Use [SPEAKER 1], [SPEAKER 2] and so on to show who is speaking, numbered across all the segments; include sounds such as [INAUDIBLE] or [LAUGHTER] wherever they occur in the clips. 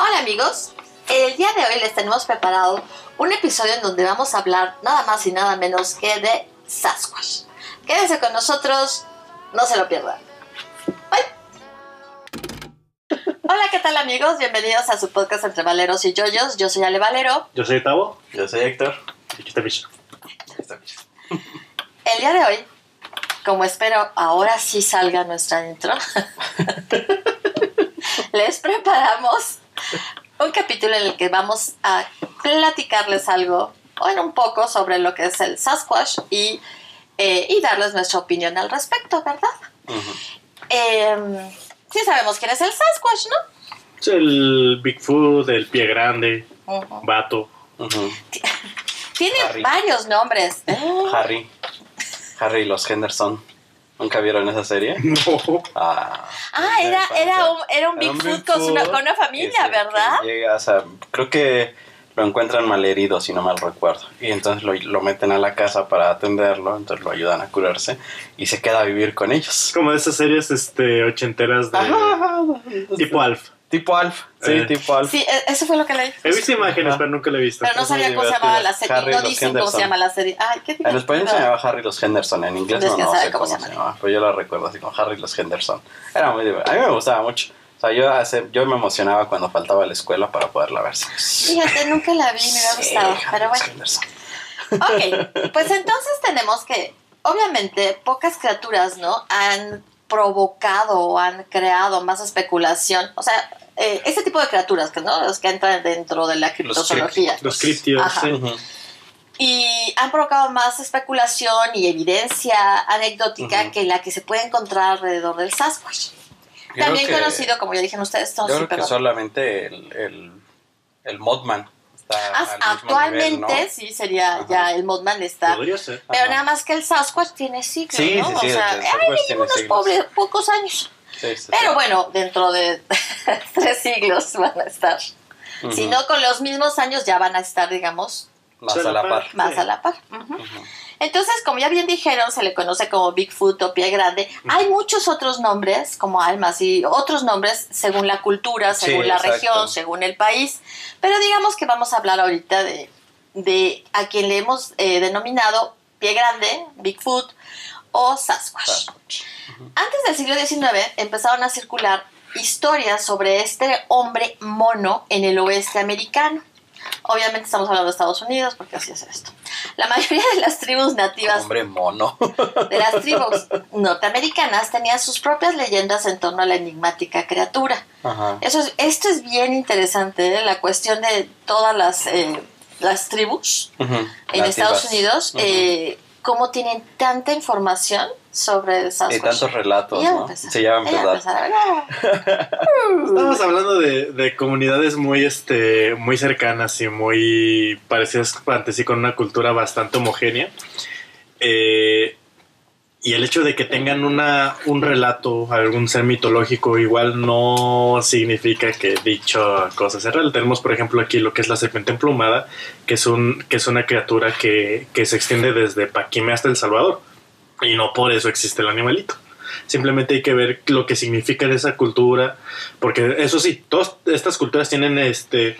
[SPEAKER 1] Hola amigos, el día de hoy les tenemos preparado un episodio en donde vamos a hablar nada más y nada menos que de Sasquatch. Quédense con nosotros, no se lo pierdan. Bye. Hola, ¿qué tal amigos? Bienvenidos a su podcast Entre Valeros y Yoyos. Yo soy Ale Valero.
[SPEAKER 2] Yo soy Tavo.
[SPEAKER 3] Yo soy Héctor.
[SPEAKER 2] Y aquí está Misha.
[SPEAKER 1] El día de hoy, como espero ahora sí salga nuestra intro, [LAUGHS] [LAUGHS] les preparamos un capítulo en el que vamos a platicarles algo, o en un poco, sobre lo que es el Sasquatch y, eh, y darles nuestra opinión al respecto, ¿verdad? Eh, sí sabemos quién es el Sasquatch, ¿no?
[SPEAKER 2] Es el Bigfoot, el pie grande,
[SPEAKER 1] Ujú.
[SPEAKER 2] vato. [LAUGHS]
[SPEAKER 1] Tiene
[SPEAKER 3] Harry.
[SPEAKER 1] varios nombres. ¿eh?
[SPEAKER 3] Harry. Harry y los Henderson. ¿Nunca vieron esa serie? [LAUGHS]
[SPEAKER 2] No.
[SPEAKER 3] Ah,
[SPEAKER 1] Ah, era, era un, era un Bigfoot con una, con una familia,
[SPEAKER 3] se-
[SPEAKER 1] ¿verdad?
[SPEAKER 3] que llega, o sea, creo que lo encuentran malherido, si no mal recuerdo. Y entonces lo, lo meten a la casa para atenderlo, entonces lo ayudan a curarse y se queda a vivir con ellos.
[SPEAKER 2] Como de esas series este, ochenteras de
[SPEAKER 3] Ajá.
[SPEAKER 2] tipo Alf.
[SPEAKER 3] Tipo Alf. Sí,
[SPEAKER 2] Eh.
[SPEAKER 3] tipo Alf.
[SPEAKER 1] Sí, e- eso fue lo que leí.
[SPEAKER 2] He visto imágenes,
[SPEAKER 3] Ajá.
[SPEAKER 2] pero nunca la he visto.
[SPEAKER 1] Pero no
[SPEAKER 3] Es
[SPEAKER 1] sabía cómo se llamaba la serie.
[SPEAKER 3] Harry
[SPEAKER 1] No dicen cómo se
[SPEAKER 3] Henderson.
[SPEAKER 1] llama la serie. Ay, qué
[SPEAKER 3] En español se llamaba Harry los Henderson, en inglés no, no
[SPEAKER 1] sabe
[SPEAKER 3] sé
[SPEAKER 1] cómo
[SPEAKER 3] cómo,
[SPEAKER 1] se
[SPEAKER 3] se
[SPEAKER 1] llama.
[SPEAKER 3] llama, pero yo lo recuerdo así como Harry los Henderson. Era muy divertido. A mí me gustaba mucho. O sea, yo, hace- yo me emocionaba cuando faltaba a la escuela para poderla ver.
[SPEAKER 1] Fíjate, nunca la vi, me hubiera
[SPEAKER 3] Sí,
[SPEAKER 1] gustado.
[SPEAKER 3] Harry
[SPEAKER 1] Pero bueno.
[SPEAKER 3] Henderson.
[SPEAKER 1] Ok, pues entonces tenemos que, obviamente, pocas criaturas, ¿no? Han provocado o han creado más especulación. O sea, eh, ese tipo de criaturas, que no los que entran dentro de la criptozoología.
[SPEAKER 2] Los criptios.
[SPEAKER 1] Y han provocado más especulación y evidencia anecdótica que la que se puede encontrar alrededor del Sasquatch. También
[SPEAKER 3] que-
[SPEAKER 1] conocido, como ya dijeron ustedes,
[SPEAKER 3] Yo creo que solamente el, el, el Modman está
[SPEAKER 1] Ah,
[SPEAKER 3] mismo
[SPEAKER 1] actualmente
[SPEAKER 3] nivel, ¿no?
[SPEAKER 1] sí sería
[SPEAKER 3] Ajá.
[SPEAKER 1] ya el Mothman está.
[SPEAKER 2] Podría ser.
[SPEAKER 1] Pero
[SPEAKER 3] Ajá.
[SPEAKER 1] nada más que el Sasquatch tiene siglos,
[SPEAKER 3] Sí,
[SPEAKER 1] ¿no?
[SPEAKER 3] sí,
[SPEAKER 1] o
[SPEAKER 3] sí,
[SPEAKER 1] sea,
[SPEAKER 3] el
[SPEAKER 1] ay,
[SPEAKER 3] Sasquatch
[SPEAKER 1] le
[SPEAKER 3] tiene
[SPEAKER 1] unos pobres, pocos años.
[SPEAKER 3] Sí, sí,
[SPEAKER 1] Pero
[SPEAKER 3] sí.
[SPEAKER 1] bueno, dentro de [LAUGHS] tres siglos van a estar.
[SPEAKER 3] Ujú.
[SPEAKER 1] Si no con los mismos años, ya van a estar, digamos,
[SPEAKER 3] Más a la par.
[SPEAKER 1] más
[SPEAKER 2] Sí.
[SPEAKER 1] a la par. Entonces, como ya bien dijeron, se le conoce como Bigfoot o pie grande. Hay muchos otros nombres, como almas y otros nombres según la cultura,
[SPEAKER 3] Sí,
[SPEAKER 1] según la
[SPEAKER 3] exacto.
[SPEAKER 1] región, según el país. Pero digamos que vamos a hablar ahorita de, de a quien le hemos eh, denominado pie grande, Bigfoot o Sasquatch.
[SPEAKER 3] Sasquatch.
[SPEAKER 1] Antes del siglo XIX empezaron a circular historias sobre este hombre mono en el oeste americano. Obviamente estamos hablando de Estados Unidos porque así es esto. La mayoría de las tribus nativas
[SPEAKER 3] Hombre mono.
[SPEAKER 1] de las tribus norteamericanas tenían sus propias leyendas en torno a la enigmática criatura.
[SPEAKER 3] Ajá.
[SPEAKER 1] Eso es, esto es bien interesante, ¿eh? la cuestión de todas las, eh, las tribus en
[SPEAKER 3] Nativas.
[SPEAKER 1] Estados Unidos, eh, cómo tienen tanta información sobre el
[SPEAKER 3] Y
[SPEAKER 1] Sasquatch.
[SPEAKER 3] tantos relatos,
[SPEAKER 1] Ya va a
[SPEAKER 3] ¿no?
[SPEAKER 1] empezar.
[SPEAKER 3] Sí, ya va a empezar.
[SPEAKER 1] empezar. [LAUGHS]
[SPEAKER 2] Estamos hablando de, de comunidades muy, este, muy cercanas y muy parecidas entre sí con una cultura bastante homogénea. Eh, y el hecho de que tengan una, un relato, algún ser mitológico, igual no significa que dicha cosa sea real. Tenemos, por ejemplo, aquí lo que es la serpiente emplumada, que es, un, que es una criatura que, que se extiende desde Paquime hasta El Salvador. Y no por eso existe el animalito. Simplemente hay que ver lo que significa en esa cultura, porque eso sí, todas estas culturas tienen este,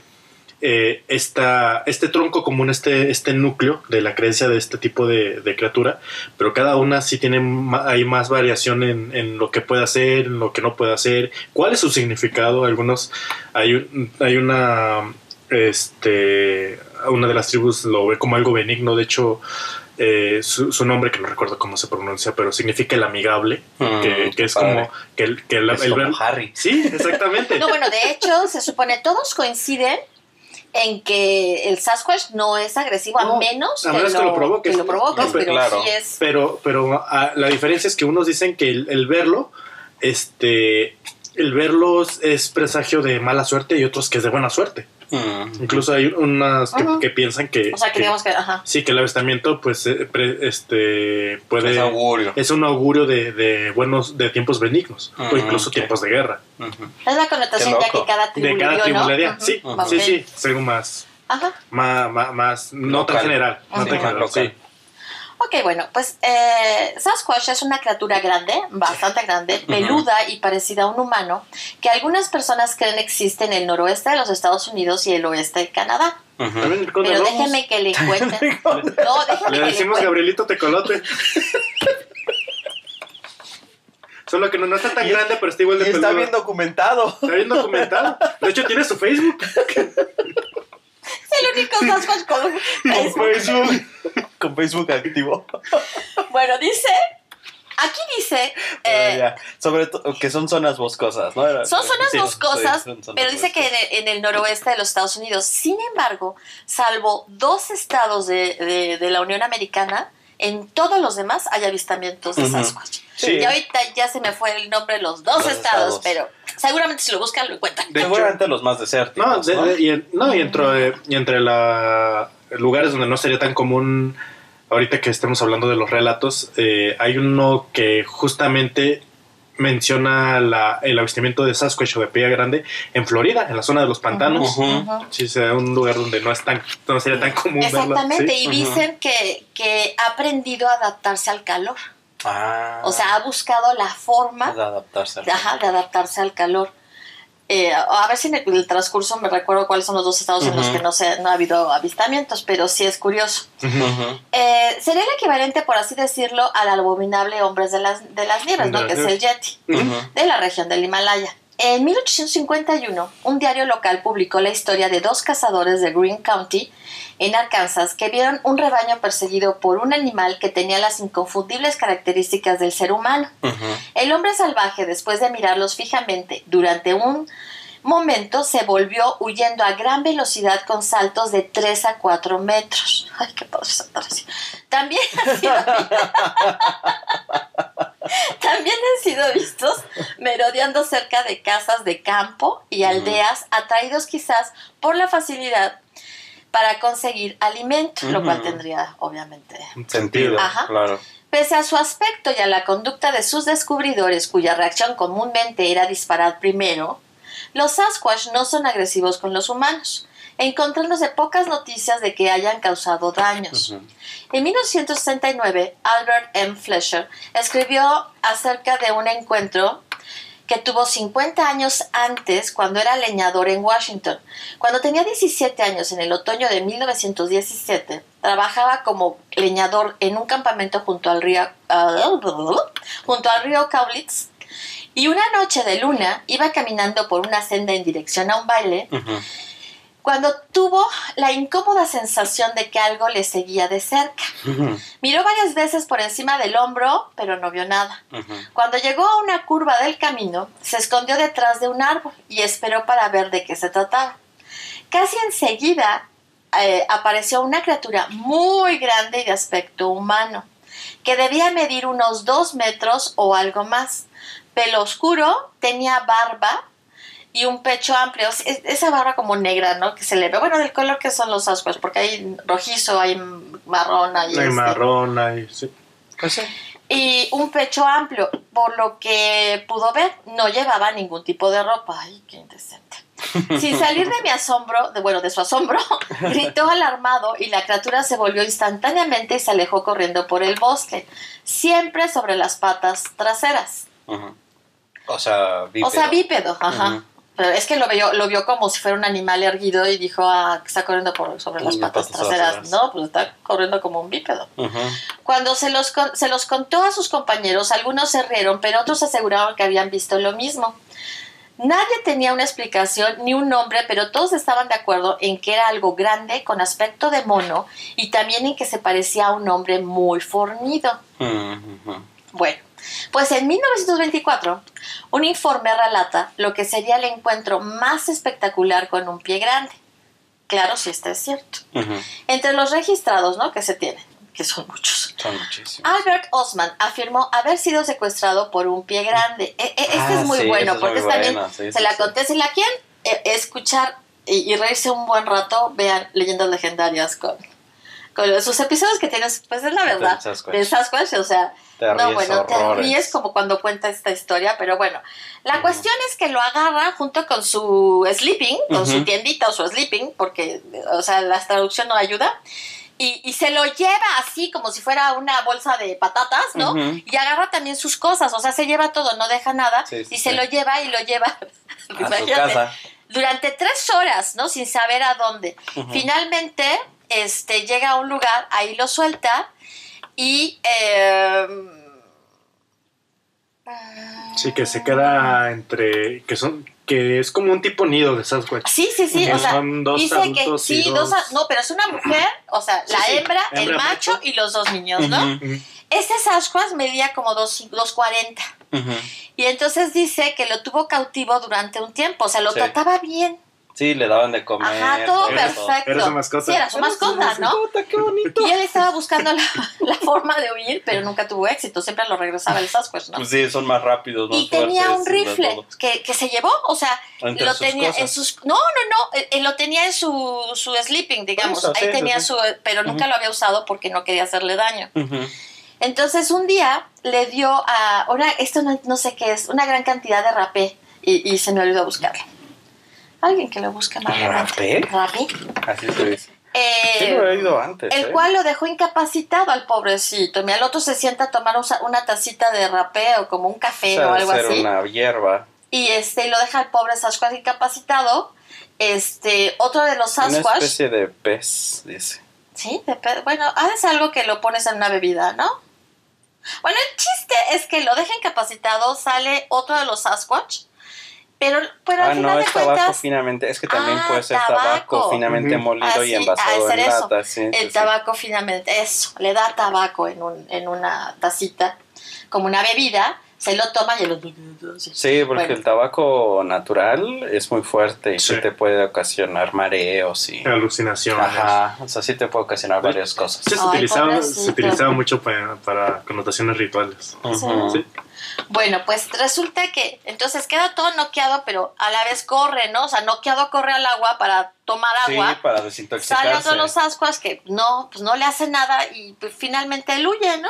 [SPEAKER 2] eh, esta, este tronco común, este, este núcleo de la creencia de este tipo de, de criatura, pero cada una sí tiene, hay más variación en, en lo que puede hacer, en lo que no puede hacer, cuál es su significado. Algunos, hay, un- hay una, este, una de las tribus lo ve como algo benigno, de hecho, eh, su, su nombre, que no recuerdo cómo se pronuncia, pero significa el amigable,
[SPEAKER 3] Mm,
[SPEAKER 2] que, es
[SPEAKER 3] padre.
[SPEAKER 2] como que el, que el,
[SPEAKER 3] Es
[SPEAKER 2] el
[SPEAKER 3] como
[SPEAKER 2] ver-
[SPEAKER 3] Harry.
[SPEAKER 2] Sí, exactamente.
[SPEAKER 1] No, bueno, de hecho, se supone todos coinciden en que el Sasquatch no es agresivo
[SPEAKER 2] No,
[SPEAKER 1] a menos
[SPEAKER 2] a
[SPEAKER 1] que,
[SPEAKER 2] menos
[SPEAKER 1] lo,
[SPEAKER 2] que lo provoques.
[SPEAKER 1] que lo provoques,
[SPEAKER 2] No, pero
[SPEAKER 1] pero
[SPEAKER 3] claro.
[SPEAKER 1] sí es...
[SPEAKER 2] Pero, pero ah, la diferencia es que unos dicen que el, el verlo, este, el verlo es presagio de mala suerte y otros que es de buena suerte.
[SPEAKER 3] Mm.
[SPEAKER 2] Incluso hay unas que, piensan que,
[SPEAKER 1] O sea, que
[SPEAKER 2] que-
[SPEAKER 1] digamos que... Ajá.
[SPEAKER 2] sí, que el avistamiento, pues, eh, pre- este, puede,
[SPEAKER 3] Es augurio.
[SPEAKER 2] es un augurio de, de buenos, de tiempos benignos o incluso tiempos de guerra.
[SPEAKER 1] Es la connotación ya que cada tribu
[SPEAKER 2] De cada
[SPEAKER 1] dio,
[SPEAKER 2] tribu
[SPEAKER 1] ¿no?
[SPEAKER 2] le dio.
[SPEAKER 1] Ujú.
[SPEAKER 2] Sí, sí, más,
[SPEAKER 1] Ajá.
[SPEAKER 2] más, más, más no tan
[SPEAKER 3] Local.
[SPEAKER 2] general, no
[SPEAKER 1] Ujú.
[SPEAKER 2] tan general,
[SPEAKER 3] Local.
[SPEAKER 2] sí.
[SPEAKER 1] Ok, bueno, pues eh, Sasquatch es una criatura grande, bastante grande, peluda y parecida a un humano, que algunas personas creen existe en el noroeste de los Estados Unidos y el oeste de Canadá. Pero
[SPEAKER 2] el
[SPEAKER 1] déjenme que le cuente. No, déjenme
[SPEAKER 2] Le
[SPEAKER 1] que le
[SPEAKER 2] decimos. Gabrielito Tecolote. Solo que no, no está tan
[SPEAKER 3] Y-
[SPEAKER 2] grande, pero está igual de
[SPEAKER 3] está
[SPEAKER 2] peludo.
[SPEAKER 3] bien documentado.
[SPEAKER 2] Está bien documentado. De hecho, tiene su Facebook. [LAUGHS]
[SPEAKER 1] El único Sasquatch con
[SPEAKER 3] Con
[SPEAKER 1] Facebook.
[SPEAKER 3] Con Facebook activo.
[SPEAKER 1] Bueno, dice, aquí dice,
[SPEAKER 3] Pero
[SPEAKER 1] eh,
[SPEAKER 3] ya. Sobre todo que son zonas boscosas, ¿no?
[SPEAKER 1] Son zonas
[SPEAKER 3] Sí,
[SPEAKER 1] boscosas,
[SPEAKER 3] sí, son zonas
[SPEAKER 1] pero dice que en el, en el noroeste de los Estados Unidos. Sin embargo, salvo dos estados de, de- de la Unión Americana, en todos los demás hay avistamientos de. Sasquatch.
[SPEAKER 3] Sí.
[SPEAKER 1] Y ahorita ya se me fue el nombre de los dos
[SPEAKER 3] Los
[SPEAKER 1] estados,
[SPEAKER 3] estados.
[SPEAKER 1] pero seguramente si lo buscan lo encuentran.
[SPEAKER 2] De hecho-
[SPEAKER 3] Seguramente los más desérticos.
[SPEAKER 2] No, de-
[SPEAKER 3] ¿no?
[SPEAKER 2] de- y, en- no, y entre, y entre la, lugares donde no sería tan común, ahorita que estemos hablando de los relatos, eh, hay uno que justamente menciona la- el avistamiento de Sasquatch o de Pilla Grande en Florida, en la zona de los pantanos.
[SPEAKER 3] Ujú.
[SPEAKER 1] Ujú.
[SPEAKER 2] Sí, sea un lugar donde no es tan, no sería tan común verla.
[SPEAKER 1] Exactamente,
[SPEAKER 2] Sí.
[SPEAKER 1] y dicen que, que ha aprendido a adaptarse al calor.
[SPEAKER 3] Ah.
[SPEAKER 1] O sea, ha buscado la forma
[SPEAKER 3] de adaptarse. al-
[SPEAKER 1] Ajá, de adaptarse al calor. Eh, a ver si en el, transcurso me recuerdo cuáles son los dos estados en los que no, se, no ha habido avistamientos, pero sí es curioso. Eh, sería el equivalente, por así decirlo, al abominable Hombres de las, de las Nieves, ¿no? que es el Yeti, de la región del Himalaya. En 1851, un diario local publicó la historia de dos cazadores de Green County, en Arkansas, que vieron un rebaño perseguido por un animal que tenía las inconfundibles características del ser humano. El hombre salvaje, después de mirarlos fijamente durante un momento, se volvió huyendo a gran velocidad con saltos de 3 a 4 metros. Ay, qué padre saltar así. También [LAUGHS] han sido, [LAUGHS] También han sido vistos merodeando cerca de casas de campo y aldeas, atraídos quizás por la facilidad para conseguir alimento, lo cual tendría obviamente
[SPEAKER 3] Sentido,
[SPEAKER 1] Ajá.
[SPEAKER 3] claro.
[SPEAKER 1] Pese a su aspecto y a la conducta de sus descubridores, cuya reacción comúnmente era disparar primero, los Sasquatch no son agresivos con los humanos, encontrándose pocas noticias de que hayan causado daños.
[SPEAKER 3] Ujú.
[SPEAKER 1] En 1969, Albert M. Fletcher escribió acerca de un encuentro que tuvo 50 años antes cuando era leñador en Washington. Cuando tenía 17 años, en el otoño de 1917, trabajaba como leñador en un campamento junto al río, junto al río Cowlitz. Y una noche de luna iba caminando por una senda en dirección a un baile. Cuando tuvo la incómoda sensación de que algo le seguía de cerca. Miró varias veces por encima del hombro, pero no vio nada. Cuando llegó a una curva del camino, se escondió detrás de un árbol y esperó para ver de qué se trataba. Casi enseguida eh, apareció una criatura muy grande y de aspecto humano, que debía medir unos dos metros o algo más. Pelo oscuro, tenía barba y un pecho amplio. Es- Esa barba como negra, ¿no? Que se le ve. Bueno, del color que son los Sasquatch, porque hay rojizo, hay marrón, hay,
[SPEAKER 2] Hay
[SPEAKER 1] este,
[SPEAKER 2] marrón, hay... Sí.
[SPEAKER 3] Pues sí.
[SPEAKER 1] y un pecho amplio. Por lo que pudo ver, no llevaba ningún tipo de ropa. Ay, qué indecente. [LAUGHS] Sin salir de mi asombro, de, bueno, de su asombro, [LAUGHS] gritó alarmado y la criatura se volvió instantáneamente y se alejó corriendo por el bosque, siempre sobre las patas traseras.
[SPEAKER 3] O sea, bípedo.
[SPEAKER 1] O sea, bípedo, ajá. Pero es que lo vio, lo vio como si fuera un animal erguido y dijo, ah, que está corriendo por, sobre las patas,
[SPEAKER 3] patas
[SPEAKER 1] traseras.
[SPEAKER 3] traseras.
[SPEAKER 1] No, pues está corriendo como un bípedo. Cuando se los, se los contó a sus compañeros, algunos se rieron, pero otros aseguraron que habían visto lo mismo. Nadie tenía una explicación ni un nombre, pero todos estaban de acuerdo en que era algo grande, con aspecto de mono, y también en que se parecía a un hombre muy fornido. Bueno, pues en 1924, un informe relata lo que sería el encuentro más espectacular con un pie grande. Claro, si esto es cierto. Entre los registrados, ¿no? Que se tienen, que son muchos.
[SPEAKER 3] Son muchísimos.
[SPEAKER 1] Albert Osman afirmó haber sido secuestrado por un pie grande. E- e- este
[SPEAKER 3] Ah,
[SPEAKER 1] es muy
[SPEAKER 3] sí,
[SPEAKER 1] bueno
[SPEAKER 3] es
[SPEAKER 1] porque
[SPEAKER 3] muy
[SPEAKER 1] también
[SPEAKER 3] bueno, sí,
[SPEAKER 1] se
[SPEAKER 3] sí.
[SPEAKER 1] conté. Si la quieren eh, escuchar y, y reírse un buen rato, vean Leyendas Legendarias con, con sus episodios que tienes, pues es la verdad,
[SPEAKER 3] Sasquatch.
[SPEAKER 1] de Sasquatch, o sea,
[SPEAKER 3] Te
[SPEAKER 1] no,
[SPEAKER 3] ríes
[SPEAKER 1] bueno, te
[SPEAKER 3] horrores.
[SPEAKER 1] ríes como cuando cuenta esta historia, pero bueno, la cuestión es que lo agarra junto con su sleeping, con su
[SPEAKER 3] Ujú.
[SPEAKER 1] tiendita o su sleeping, porque, o sea, la traducción no ayuda, y, y se lo lleva así como si fuera una bolsa de patatas, ¿no?
[SPEAKER 3] Ujú.
[SPEAKER 1] Y agarra también sus cosas, o sea, se lleva todo, no deja nada
[SPEAKER 3] Sí, sí,
[SPEAKER 1] y se
[SPEAKER 3] sí.
[SPEAKER 1] lo lleva y lo lleva [LAUGHS]
[SPEAKER 3] A su casa.
[SPEAKER 1] durante tres horas, ¿no? Sin saber a dónde. Finalmente, este, llega a un lugar, ahí lo suelta y... eh,
[SPEAKER 2] Sí, que se queda entre. que son. que es como un tipo nido de Sasquatch.
[SPEAKER 1] Sí, sí, sí, o sea,
[SPEAKER 2] son dos
[SPEAKER 1] dice que
[SPEAKER 2] y
[SPEAKER 1] sí,
[SPEAKER 2] dos-
[SPEAKER 1] dos, no, pero es una mujer, o sea, la
[SPEAKER 2] sí,
[SPEAKER 1] hembra, el macho,
[SPEAKER 2] macho.
[SPEAKER 1] y los dos niños, ¿no?
[SPEAKER 3] Ujú.
[SPEAKER 1] Este Sasquatch medía como 240
[SPEAKER 3] Ujú.
[SPEAKER 1] y entonces dice que lo tuvo cautivo durante un tiempo, o sea, lo
[SPEAKER 3] Sí.
[SPEAKER 1] trataba bien.
[SPEAKER 3] Sí, le daban de comer.
[SPEAKER 1] Ajá, todo
[SPEAKER 2] Era-
[SPEAKER 1] perfecto.
[SPEAKER 2] era su mascota.
[SPEAKER 1] Sí, era su mascota, ¿no?
[SPEAKER 3] qué bonito.
[SPEAKER 1] Y él estaba buscando la, [LAUGHS] la forma de huir, pero nunca tuvo éxito, siempre lo regresaba el Sasquatch, ¿no?
[SPEAKER 3] Pues sí, son más rápidos, más
[SPEAKER 1] y tenía un rifle que, que se llevó, o sea,
[SPEAKER 3] Entre
[SPEAKER 1] lo
[SPEAKER 3] sus
[SPEAKER 1] tenía
[SPEAKER 3] cosas.
[SPEAKER 1] en sus... No, no, no, él, él lo tenía en su, su sleeping, digamos.
[SPEAKER 3] Eso,
[SPEAKER 1] Ahí
[SPEAKER 3] sí,
[SPEAKER 1] tenía su... Pero nunca lo había usado porque no quería hacerle daño. Entonces un día le dio a... Una, esto no, no sé qué es, una gran cantidad de rapé y, y se me olvidó buscarlo. Alguien que lo busque más
[SPEAKER 3] ¿Rapé?
[SPEAKER 1] Rapé.
[SPEAKER 3] Así se dice.
[SPEAKER 1] Eh,
[SPEAKER 3] Sí lo he oído antes.
[SPEAKER 1] el
[SPEAKER 3] ¿eh?
[SPEAKER 1] cual lo dejó incapacitado al pobrecito. Mira, el otro se sienta a tomar una tacita de rapé o como un
[SPEAKER 3] O
[SPEAKER 1] café
[SPEAKER 3] sea,
[SPEAKER 1] o algo
[SPEAKER 3] ser
[SPEAKER 1] así.
[SPEAKER 3] una hierba.
[SPEAKER 1] Y este, y lo deja al pobre Sasquatch incapacitado. Este, otro de los
[SPEAKER 3] Una
[SPEAKER 1] Sasquatch.
[SPEAKER 3] especie de pez, dice.
[SPEAKER 1] Sí, de pe- bueno, haces algo que lo pones en una bebida, ¿no? Bueno, el chiste es que lo deja incapacitado, sale otro de los Sasquatch, pero, pero al
[SPEAKER 3] Ah,
[SPEAKER 1] final
[SPEAKER 3] no,
[SPEAKER 1] de
[SPEAKER 3] es tabaco
[SPEAKER 1] cuentas,
[SPEAKER 3] finamente. Es que también
[SPEAKER 1] Ah,
[SPEAKER 3] puede ser
[SPEAKER 1] tabaco.
[SPEAKER 3] tabaco, finamente
[SPEAKER 2] Ujú.
[SPEAKER 3] molido
[SPEAKER 1] Ah,
[SPEAKER 3] y
[SPEAKER 1] sí,
[SPEAKER 3] envasado en
[SPEAKER 1] eso.
[SPEAKER 3] lata. Sí,
[SPEAKER 1] el
[SPEAKER 3] sí, sí.
[SPEAKER 1] tabaco finalmente, eso, le da tabaco en, un, en una tacita, como una bebida, se lo toma y lo...
[SPEAKER 3] Sí, porque
[SPEAKER 1] Bueno.
[SPEAKER 3] el tabaco natural es muy fuerte y sí,
[SPEAKER 2] Sí.
[SPEAKER 3] te puede ocasionar mareos y...
[SPEAKER 2] Alucinaciones.
[SPEAKER 3] Ajá, o sea, sí te puede ocasionar varias cosas.
[SPEAKER 2] Sí, se,
[SPEAKER 1] Ay,
[SPEAKER 2] utilizaba,
[SPEAKER 1] pobrecito.
[SPEAKER 2] se utilizaba mucho para, para connotaciones rituales.
[SPEAKER 3] Ujú.
[SPEAKER 2] Sí.
[SPEAKER 1] Bueno, pues resulta que entonces queda todo noqueado, pero a la vez corre, ¿no? O sea, noqueado corre al agua para tomar
[SPEAKER 3] Sí,
[SPEAKER 1] agua.
[SPEAKER 3] para
[SPEAKER 1] Sale
[SPEAKER 3] desintoxicarse.
[SPEAKER 1] otro de los ascuas que no, pues no le hace nada y pues, finalmente él huye, ¿no?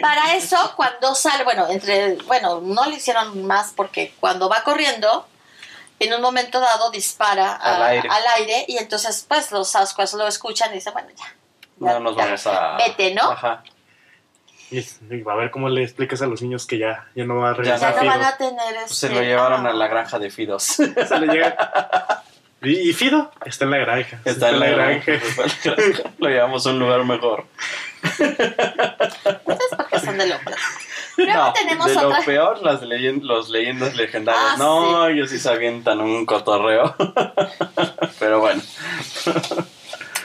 [SPEAKER 1] Para eso, cuando sale, bueno, entre, bueno, no le hicieron más porque cuando va corriendo, en un momento dado dispara a-
[SPEAKER 3] Al aire.
[SPEAKER 1] al aire y entonces, pues los ascuas lo escuchan y dicen, bueno, ya. ya,
[SPEAKER 3] No nos
[SPEAKER 1] ya.
[SPEAKER 3] vamos a...
[SPEAKER 1] Vete, ¿no?
[SPEAKER 3] Ajá.
[SPEAKER 2] Y, a ver cómo le explicas a los niños que ya, ya no va a
[SPEAKER 3] Ya
[SPEAKER 1] Ya
[SPEAKER 2] regresar
[SPEAKER 1] no
[SPEAKER 2] Fido.
[SPEAKER 1] van a tener
[SPEAKER 3] Pues se
[SPEAKER 1] este,
[SPEAKER 3] lo llevaron
[SPEAKER 1] ah.
[SPEAKER 3] a la granja de Fidos. [LAUGHS]
[SPEAKER 2] Se le llega- ¿Y, y Fido? Está en la granja.
[SPEAKER 3] Está en la granja. [LAUGHS] Lo llevamos a un lugar mejor.
[SPEAKER 1] Ustedes porque son del hombre. Luego
[SPEAKER 3] No,
[SPEAKER 1] tenemos
[SPEAKER 3] de
[SPEAKER 1] otra.
[SPEAKER 3] lo peor, las leyend los leyendas legendarias.
[SPEAKER 1] Ah,
[SPEAKER 3] no, ellos sí se avientan un cotorreo. [LAUGHS] Pero bueno.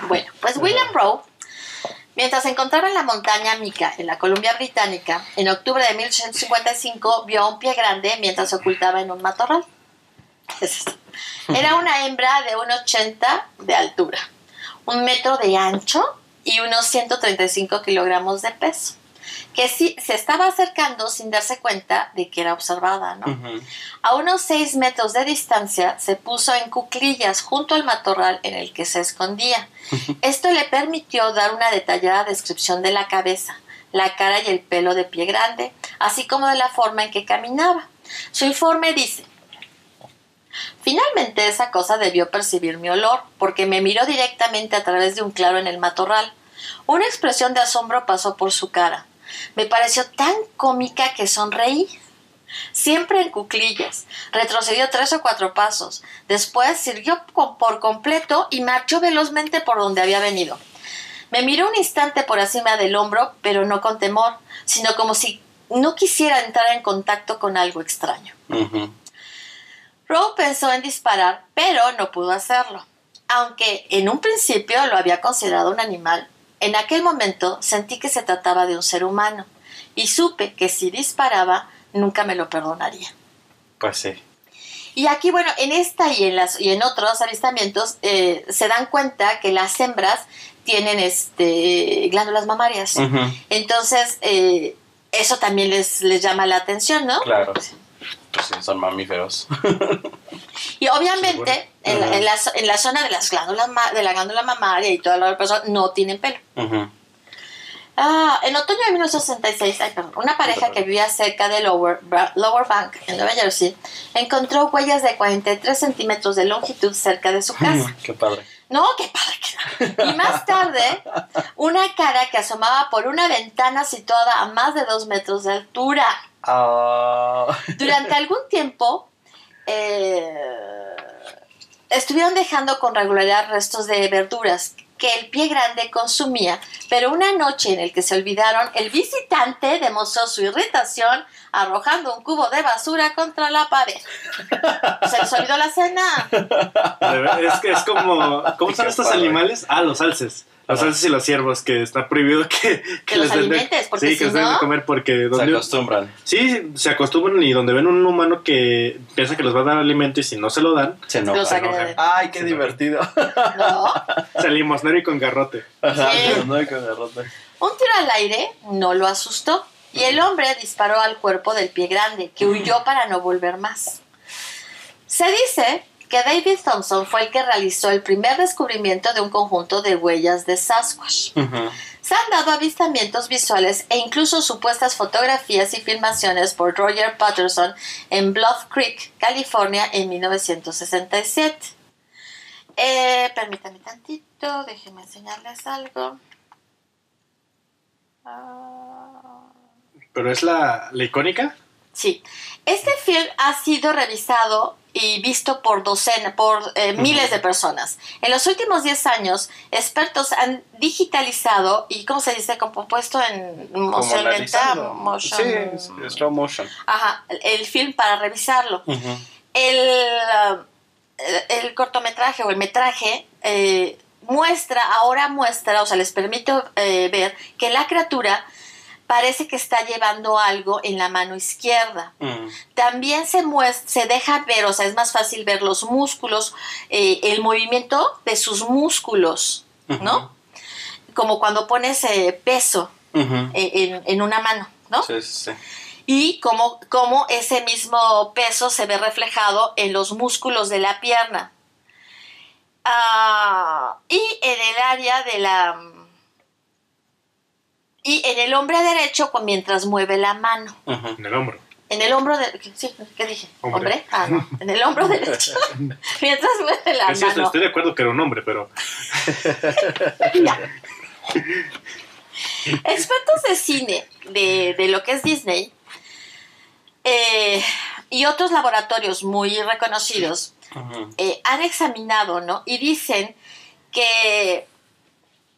[SPEAKER 1] Bueno, pues William Rowe, mientras se encontraba en la montaña Mica, en la Columbia Británica, en octubre de 1855 vio a un pie grande mientras se ocultaba en un matorral. Era una hembra de 1,80 de altura, un metro de ancho y unos 135 kilogramos de peso, que sí se estaba acercando sin darse cuenta de que era observada, ¿no? A unos seis metros de distancia se puso en cuclillas junto al matorral en el que se escondía. Esto le permitió dar una detallada descripción de la cabeza, la cara y el pelo de pie grande, así como de la forma en que caminaba. Su informe dice, Finalmente esa cosa debió percibir mi olor, porque me miró directamente a través de un claro en el matorral. Una expresión de asombro pasó por su cara. Me pareció tan cómica que sonreí siempre en cuclillas. Retrocedió tres o cuatro pasos. Después sirvió por completo y marchó velozmente por donde había venido. Me miró un instante por encima del hombro, pero no con temor, sino como si no quisiera entrar en contacto con algo extraño. Rowe pensó en disparar, pero no pudo hacerlo. Aunque en un principio lo había considerado un animal, en aquel momento sentí que se trataba de un ser humano y supe que si disparaba nunca me lo perdonaría.
[SPEAKER 3] Pues sí.
[SPEAKER 1] Y aquí, bueno, en esta y en, las, y en otros avistamientos eh, se dan cuenta que las hembras tienen este, glándulas mamarias. Entonces, eh, eso también les, les llama la atención, ¿no?
[SPEAKER 3] Claro. Pues son mamíferos. [LAUGHS]
[SPEAKER 1] Y obviamente, en, la, en la zo- en la zona de, las glándulas de la glándula mamaria y toda la persona no tienen pelo. Ah, en otoño de 1966, ay, perdón, una pareja que vivía cerca de Lower, Lower Bank, en Nueva Jersey, encontró huellas de 43 centímetros de longitud cerca de su casa.
[SPEAKER 3] Qué padre.
[SPEAKER 1] No, qué padre. Y más tarde, una cara que asomaba por una ventana situada a más de dos metros de altura.
[SPEAKER 3] Ah,
[SPEAKER 1] Durante algún tiempo, eh, estuvieron dejando con regularidad restos de verduras que el pie grande consumía, pero una noche en el que se olvidaron, el visitante demostró su irritación arrojando un cubo de basura contra la pared. Se les olvidó la cena. [LAUGHS]
[SPEAKER 2] Ver- Es que es como. ¿Cómo son estos
[SPEAKER 3] padre.
[SPEAKER 2] animales? Ah, los alces. Los
[SPEAKER 3] Ajá.
[SPEAKER 2] alces y los ciervos, que está prohibido que,
[SPEAKER 1] Que los
[SPEAKER 2] les den de-
[SPEAKER 1] porque
[SPEAKER 2] sí,
[SPEAKER 1] si
[SPEAKER 2] que les den
[SPEAKER 1] no-
[SPEAKER 2] de comer porque
[SPEAKER 3] se
[SPEAKER 2] donde,
[SPEAKER 3] acostumbran.
[SPEAKER 2] sí, se acostumbran y donde ven un humano que piensa que les va a dar alimento y si no se lo dan,
[SPEAKER 3] Se
[SPEAKER 1] Los
[SPEAKER 3] enojan.
[SPEAKER 1] agreden.
[SPEAKER 3] Ay, qué divertido.
[SPEAKER 1] ¿No? [LAUGHS]
[SPEAKER 2] se limosnero y con garrote.
[SPEAKER 3] Ajá, no con garrote.
[SPEAKER 1] Un tiro al aire no lo asustó y el hombre disparó al cuerpo del pie grande, que huyó para no volver más. Se dice que David Thompson fue el que realizó el primer descubrimiento de un conjunto de huellas de Sasquatch. Se han dado avistamientos visuales e incluso supuestas fotografías y filmaciones por Roger Patterson en Bluff Creek, California, en 1967. Eh, permítanme tantito, déjenme enseñarles algo.
[SPEAKER 2] Pero es la, la icónica.
[SPEAKER 1] Sí, este film ha sido revisado y visto por docenas, por eh, miles de personas. En los últimos 10 años, expertos han digitalizado y, ¿cómo se dice? Compuesto en moción lenta, motion-
[SPEAKER 3] Sí, slow motion.
[SPEAKER 1] Ajá, el film para revisarlo. El, uh, el, el cortometraje o el metraje eh, muestra, ahora muestra, o sea, les permite eh, ver que la criatura parece que está llevando algo en la mano izquierda.
[SPEAKER 3] Mm.
[SPEAKER 1] También se, muest- se deja ver, o sea, es más fácil ver los músculos, eh, el movimiento de sus músculos, ¿no? Como cuando pones eh, peso eh, en, en una mano, ¿no?
[SPEAKER 3] Sí, sí, sí.
[SPEAKER 1] Y cómo, cómo ese mismo peso se ve reflejado en los músculos de la pierna. Ah, y en el área de la... Y en el hombro derecho mientras mueve la mano.
[SPEAKER 2] En el hombro.
[SPEAKER 1] En el hombro de... Sí, ¿qué dije?
[SPEAKER 2] Hombre.
[SPEAKER 1] ¿Hombre? Ah, no. [LAUGHS] En el hombro derecho. [LAUGHS] mientras mueve la
[SPEAKER 2] Es cierto,
[SPEAKER 1] mano.
[SPEAKER 2] estoy de acuerdo que era un hombre, pero [LAUGHS]
[SPEAKER 1] Ya. Expertos de cine de, de lo que es Disney eh, y otros laboratorios muy reconocidos eh, han examinado, ¿no? Y dicen que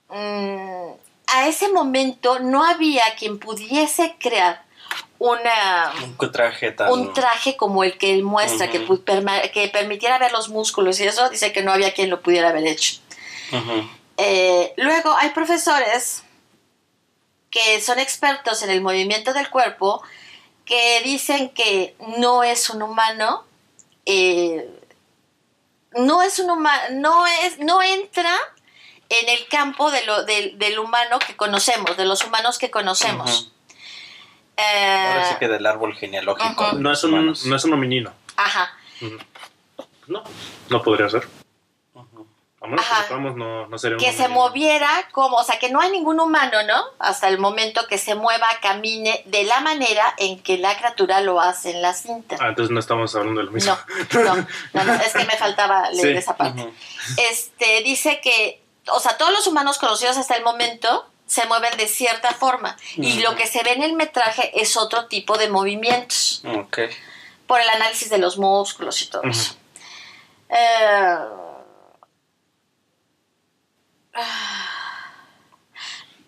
[SPEAKER 1] mm, a ese momento no había quien pudiese crear una,
[SPEAKER 3] Un traje tan...
[SPEAKER 1] un traje como el que él muestra, que, que permitiera ver los músculos y eso dice que no había quien lo pudiera haber hecho. Eh, luego hay profesores que son expertos en el movimiento del cuerpo que dicen que no es un humano, eh, no es un humano, no es, no entra en el campo de lo, del- del humano que conocemos, de los humanos que conocemos. Eh,
[SPEAKER 3] Ahora sí que del árbol genealógico. De
[SPEAKER 2] no es un,
[SPEAKER 3] humanos.
[SPEAKER 2] no es un hominino.
[SPEAKER 1] Ajá.
[SPEAKER 2] No, no podría ser. A menos que
[SPEAKER 1] Ajá.
[SPEAKER 2] sepamos, no, no sería un
[SPEAKER 1] que se moviera como, o sea, que no hay ningún humano, ¿no? Hasta el momento que se mueva, camine de la manera en que la criatura lo hace en la cinta.
[SPEAKER 2] Ah, entonces no estamos hablando de lo mismo.
[SPEAKER 1] No, no, no, no, es que me faltaba leer
[SPEAKER 2] Sí.
[SPEAKER 1] esa parte. Este, dice que, o sea, todos los humanos conocidos hasta el momento se mueven de cierta forma y lo que se ve en el metraje es otro tipo de movimientos
[SPEAKER 3] Ok.
[SPEAKER 1] por el análisis de los músculos y todo
[SPEAKER 2] Ujú.
[SPEAKER 1] eso. Eh,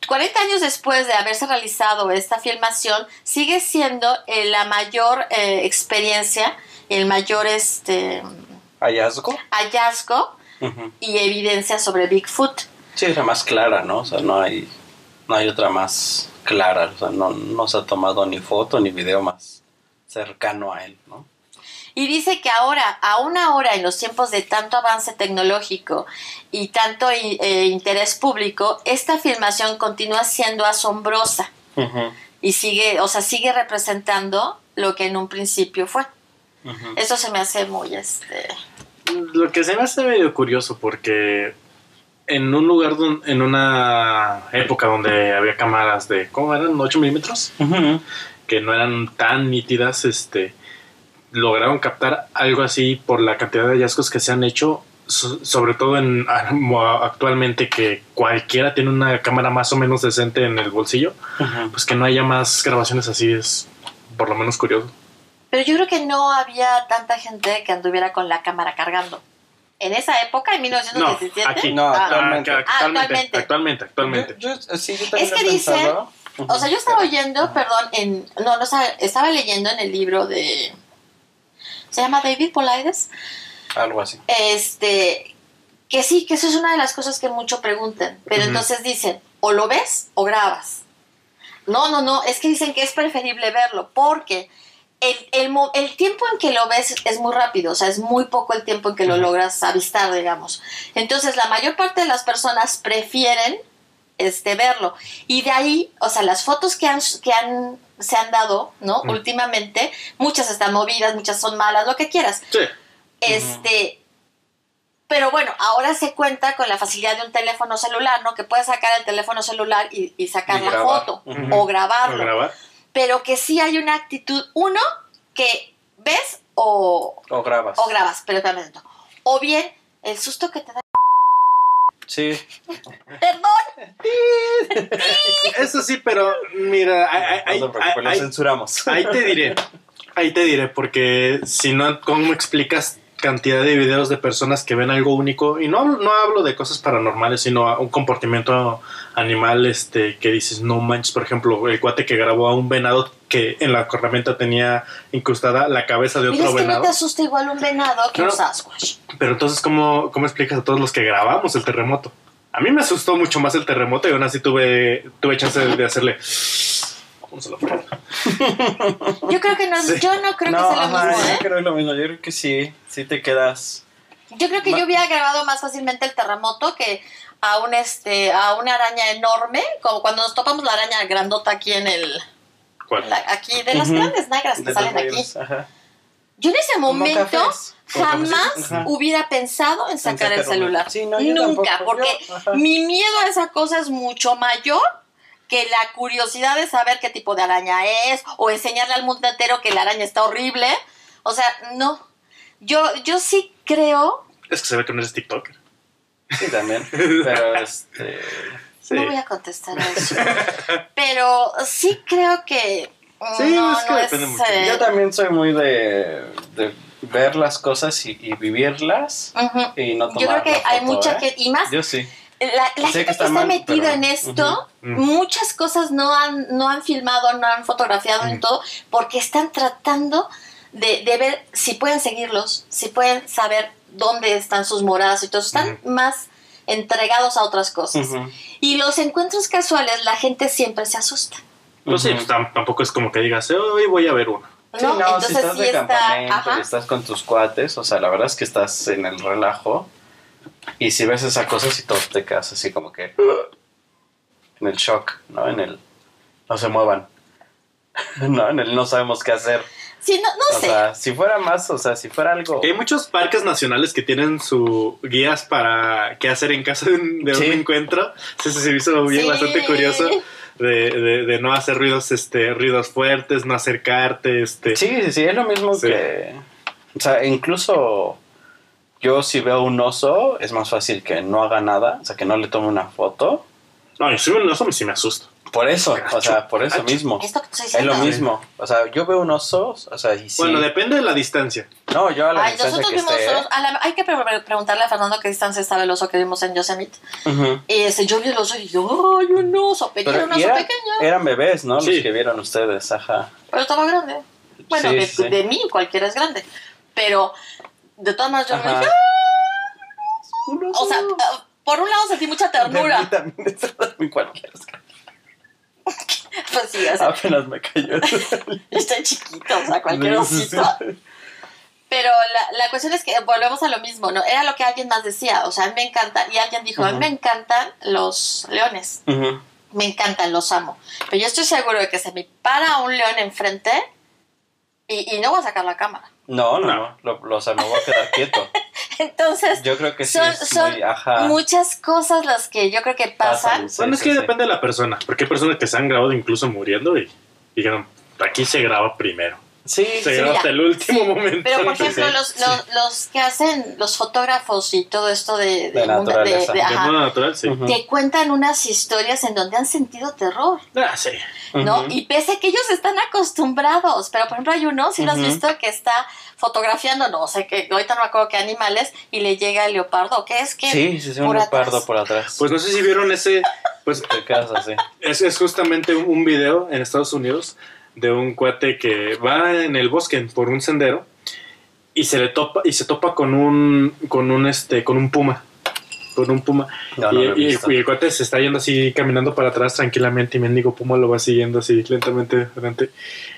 [SPEAKER 1] 40 años después de haberse realizado esta filmación, sigue siendo eh, la mayor eh, experiencia, el mayor este,
[SPEAKER 3] ¿Hallazgo?
[SPEAKER 1] hallazgo Y evidencia sobre Bigfoot.
[SPEAKER 3] Sí, es la más clara, ¿no? O sea, no hay, no hay otra más clara. O sea, no, no se ha tomado ni foto ni video más cercano a él, ¿no?
[SPEAKER 1] Y dice que ahora, aún ahora, en los tiempos de tanto avance tecnológico y tanto eh, interés público, esta filmación continúa siendo asombrosa y sigue, o sea, sigue representando lo que en un principio fue. Eso se me hace muy, este,
[SPEAKER 2] Lo que se me hace medio curioso porque en un lugar, don- en una época donde había cámaras de, ¿cómo eran? 8 milímetros, que no eran tan nítidas, este, lograron captar algo así por la cantidad de hallazgos que se han hecho. so- sobre todo en [LAUGHS] actualmente que cualquiera tiene una cámara más o menos decente en el bolsillo, pues que no haya más grabaciones así es por lo menos curioso.
[SPEAKER 1] Pero yo creo que no había tanta gente que anduviera con la cámara cargando. En esa época, en 1917.
[SPEAKER 2] No, aquí.
[SPEAKER 3] No,
[SPEAKER 1] Ah,
[SPEAKER 3] actualmente.
[SPEAKER 2] Ah,
[SPEAKER 1] actualmente.
[SPEAKER 2] actualmente, actualmente, actualmente.
[SPEAKER 3] Yo- yo- sí, yo también
[SPEAKER 1] Es que
[SPEAKER 3] lo he
[SPEAKER 1] dice-
[SPEAKER 3] pensado.
[SPEAKER 1] O sea, yo estaba oyendo, perdón, en. No, no estaba, estaba leyendo en el libro de. Se llama David Polides.
[SPEAKER 3] Algo así.
[SPEAKER 1] Este. Que sí, que eso es una de las cosas que mucho preguntan. Pero entonces dicen, o lo ves o grabas. No, no, no, es que dicen que es preferible verlo porque el, el, mo- el tiempo en que lo ves es muy rápido, o sea, es muy poco el tiempo en que lo logras avistar, digamos. Entonces, la mayor parte de las personas prefieren este, verlo. Y de ahí, o sea, las fotos que, han, que han, se han dado, ¿no? Últimamente, muchas están movidas, muchas son malas, lo que quieras.
[SPEAKER 2] Sí.
[SPEAKER 1] Este, pero bueno, ahora se cuenta con la facilidad de un teléfono celular, ¿no? Que puedes sacar el teléfono celular y, y sacar
[SPEAKER 3] Y
[SPEAKER 1] la
[SPEAKER 3] grabar.
[SPEAKER 1] foto o
[SPEAKER 2] O
[SPEAKER 1] grabarlo.
[SPEAKER 2] grabar.
[SPEAKER 1] Pero que sí hay una actitud, uno, que ves o,
[SPEAKER 3] O grabas.
[SPEAKER 1] o grabas, pero también no. O bien, el susto que te da.
[SPEAKER 3] Sí.
[SPEAKER 1] Perdón,
[SPEAKER 2] Eso sí, pero mira, ahí,
[SPEAKER 3] no te preocupes, lo censuramos.
[SPEAKER 2] ahí te diré. Ahí te diré, porque si no, ¿cómo explicas cantidad de videos de personas que ven algo único? Y no, hablo- no hablo de cosas paranormales, sino a un comportamiento animal este, que dices, no manches, por ejemplo, el cuate que grabó a un venado que en la cornamenta tenía incrustada la cabeza de otro
[SPEAKER 1] es que no
[SPEAKER 2] venado.
[SPEAKER 1] te asusta igual un venado que un
[SPEAKER 2] Claro.
[SPEAKER 1] Sasquatch.
[SPEAKER 2] Pero entonces, ¿cómo, ¿cómo explicas a todos los que grabamos el terremoto? A mí me asustó mucho más el terremoto y aún así tuve, tuve chance de, de hacerle... Vamos a la fregada.
[SPEAKER 1] Yo creo que no, es-
[SPEAKER 2] Sí.
[SPEAKER 1] yo no creo
[SPEAKER 3] no,
[SPEAKER 1] que sea lo
[SPEAKER 3] ajá,
[SPEAKER 1] mismo,
[SPEAKER 3] yo
[SPEAKER 1] ¿eh?
[SPEAKER 3] creo lo mismo. Yo creo que sí. Sí te quedas.
[SPEAKER 1] Yo creo que
[SPEAKER 3] Ma-
[SPEAKER 1] yo hubiera grabado más fácilmente el terremoto que a un este a una araña enorme, como cuando nos topamos la araña grandota aquí en el
[SPEAKER 2] ¿Cuál?
[SPEAKER 1] la- aquí de las grandes negras que
[SPEAKER 3] de
[SPEAKER 1] salen aquí.
[SPEAKER 3] Ajá.
[SPEAKER 1] Yo en ese momento jamás hubiera pensado en sacar el
[SPEAKER 3] sacar
[SPEAKER 1] celular.
[SPEAKER 3] Sí, no, yo
[SPEAKER 1] Nunca,
[SPEAKER 3] tampoco,
[SPEAKER 1] porque
[SPEAKER 3] yo,
[SPEAKER 1] mi miedo a esa cosa es mucho mayor que la curiosidad de saber qué tipo de araña es o enseñarle al mundo entero que la araña está horrible. O sea, no. Yo, yo sí creo
[SPEAKER 2] Es que se ve que no eres TikToker.
[SPEAKER 3] Sí, también. [LAUGHS] Pero este.
[SPEAKER 2] Sí.
[SPEAKER 1] No voy a contestar a eso. Pero sí creo que. mm,
[SPEAKER 2] Sí,
[SPEAKER 1] no,
[SPEAKER 2] es que
[SPEAKER 1] no
[SPEAKER 2] depende mucho.
[SPEAKER 1] eh,
[SPEAKER 3] Yo también soy muy de, de ver las cosas y, y vivirlas
[SPEAKER 1] ujú.
[SPEAKER 3] y no tomar
[SPEAKER 1] Yo creo que hay
[SPEAKER 3] foto,
[SPEAKER 1] mucha
[SPEAKER 3] ¿eh?
[SPEAKER 1] que. Y más,
[SPEAKER 3] Yo sí.
[SPEAKER 1] La, la
[SPEAKER 3] sé
[SPEAKER 1] gente
[SPEAKER 3] que
[SPEAKER 1] que
[SPEAKER 3] está mal,
[SPEAKER 1] metida
[SPEAKER 3] pero-
[SPEAKER 1] en esto, muchas cosas no han, no han filmado, no han fotografiado en
[SPEAKER 2] Ujú.
[SPEAKER 1] todo, porque están tratando de, de ver si pueden seguirlos, si pueden saber dónde están sus moradas y todo. Están más entregados a otras cosas. Y los encuentros casuales, la gente siempre se asusta.
[SPEAKER 3] Ujú.
[SPEAKER 2] pues, tam- tampoco es como que digas, hoy voy a ver uno.
[SPEAKER 3] Sí,
[SPEAKER 1] ¿no?
[SPEAKER 3] no,
[SPEAKER 1] Entonces
[SPEAKER 3] si estás
[SPEAKER 1] sí
[SPEAKER 3] de
[SPEAKER 1] está.
[SPEAKER 3] campamento
[SPEAKER 1] Ajá.
[SPEAKER 3] y estás con tus cuates, o sea, la verdad es que estás en el relajo y si ves esa cosa, si todo te quedas así como que [GASPS] en el shock, ¿no? En el no se muevan, [LAUGHS] ¿no? En el no sabemos qué hacer.
[SPEAKER 1] Sí, no, no
[SPEAKER 3] O
[SPEAKER 1] sé.
[SPEAKER 3] sea, si fuera más, o sea, si fuera algo...
[SPEAKER 2] Hay muchos parques nacionales que tienen su guías para qué hacer en caso de un, de un
[SPEAKER 3] Sí.
[SPEAKER 2] encuentro. Sí, sí, se me hizo bien
[SPEAKER 1] Sí.
[SPEAKER 2] bastante curioso de, de- de no hacer ruidos, este, ruidos fuertes, no acercarte, este.
[SPEAKER 3] Sí, sí, sí, es lo mismo
[SPEAKER 2] Sí.
[SPEAKER 3] que... O sea, incluso yo si veo un oso, es más fácil que no haga nada, o sea, que no le tome una foto.
[SPEAKER 2] No, yo sí, me- eso sí me asusto.
[SPEAKER 3] Por eso, o sea, por eso mismo.
[SPEAKER 1] Esto que estoy
[SPEAKER 3] Es
[SPEAKER 1] diciendo.
[SPEAKER 3] lo mismo. O sea, yo veo un oso, o sea, y sí.
[SPEAKER 2] Bueno, depende de la distancia.
[SPEAKER 3] No, yo a la
[SPEAKER 1] Ay,
[SPEAKER 3] distancia
[SPEAKER 1] nosotros
[SPEAKER 3] que
[SPEAKER 1] vimos
[SPEAKER 3] esté.
[SPEAKER 1] osos. a la- hay que pre- preguntarle a Fernando qué distancia estaba el oso que vimos en Yosemite.
[SPEAKER 3] Ujú.
[SPEAKER 1] Y ese, yo vi el oso y yo, ¡ay, un oso! Pero, era un oso
[SPEAKER 3] era-
[SPEAKER 1] pequeño,
[SPEAKER 3] eran bebés, ¿no?
[SPEAKER 2] Sí.
[SPEAKER 3] Los que vieron ustedes, ajá.
[SPEAKER 1] pero estaba grande. Bueno,
[SPEAKER 3] Sí,
[SPEAKER 1] de,
[SPEAKER 3] sí.
[SPEAKER 1] de mí cualquiera es grande. Pero, de todas maneras, yo me dije, O sea, ah, por un lado sentí mucha
[SPEAKER 3] De mí
[SPEAKER 1] ternura.
[SPEAKER 3] también [LAUGHS] es muy cualquiera. [LAUGHS]
[SPEAKER 1] Pues sí, o sea,
[SPEAKER 3] Apenas me cayó. [LAUGHS]
[SPEAKER 1] estoy chiquito, o sea, cualquier
[SPEAKER 3] Ah.
[SPEAKER 1] Osito. Pero la, la cuestión es que volvemos a lo mismo, ¿no? Era lo que alguien más decía. O sea, a mí me encanta, y alguien dijo, a mí me encantan los leones. Me encantan, los amo. Pero yo estoy seguro de que se me para un león enfrente y, y no voy a sacar la cámara.
[SPEAKER 3] No, no,
[SPEAKER 2] No.
[SPEAKER 3] Lo, lo- o sea, me voy a quedar quieto. [LAUGHS]
[SPEAKER 1] Entonces,
[SPEAKER 3] Yo creo que sí
[SPEAKER 1] son,
[SPEAKER 3] es
[SPEAKER 1] son
[SPEAKER 3] muy, ajá.
[SPEAKER 1] muchas cosas las que yo creo que pasan.
[SPEAKER 3] sí,
[SPEAKER 2] bueno, es que
[SPEAKER 3] sí.
[SPEAKER 2] depende de la persona. Porque hay personas que se han grabado incluso muriendo y dijeron, aquí se graba primero.
[SPEAKER 3] Sí,
[SPEAKER 2] Se
[SPEAKER 3] sí.
[SPEAKER 2] grabó hasta el último momento.
[SPEAKER 1] Pero por
[SPEAKER 3] Sí,
[SPEAKER 1] ejemplo,
[SPEAKER 3] sí,
[SPEAKER 1] los,
[SPEAKER 3] sí.
[SPEAKER 1] los, los que hacen, los fotógrafos y todo esto de,
[SPEAKER 3] De
[SPEAKER 1] mundo-
[SPEAKER 3] naturaleza.
[SPEAKER 2] De
[SPEAKER 1] ajá,
[SPEAKER 2] modo natural, sí.
[SPEAKER 3] Ujú.
[SPEAKER 1] te cuentan unas historias en donde han sentido terror,
[SPEAKER 2] Ah, sí.
[SPEAKER 1] ¿no?
[SPEAKER 3] Ujú.
[SPEAKER 1] Y pese a que ellos están acostumbrados, pero por ejemplo hay uno, si lo has visto, que está fotografiando, no sé qué, ahorita no me acuerdo qué animales, y le llega el leopardo, ¿qué es que?
[SPEAKER 3] Sí, sí, sí, un leopardo
[SPEAKER 1] atrás.
[SPEAKER 3] por atrás.
[SPEAKER 2] Pues no sé si vieron ese. Pues
[SPEAKER 3] te quedas así.
[SPEAKER 2] es, es justamente un, un video en Estados Unidos de un cuate que va en el bosque por un sendero y se le topa y se topa con un con un este con un puma con un puma.
[SPEAKER 3] No, no
[SPEAKER 2] y, el cuate se está yendo así caminando para atrás tranquilamente y mendigo puma lo va siguiendo así lentamente adelante.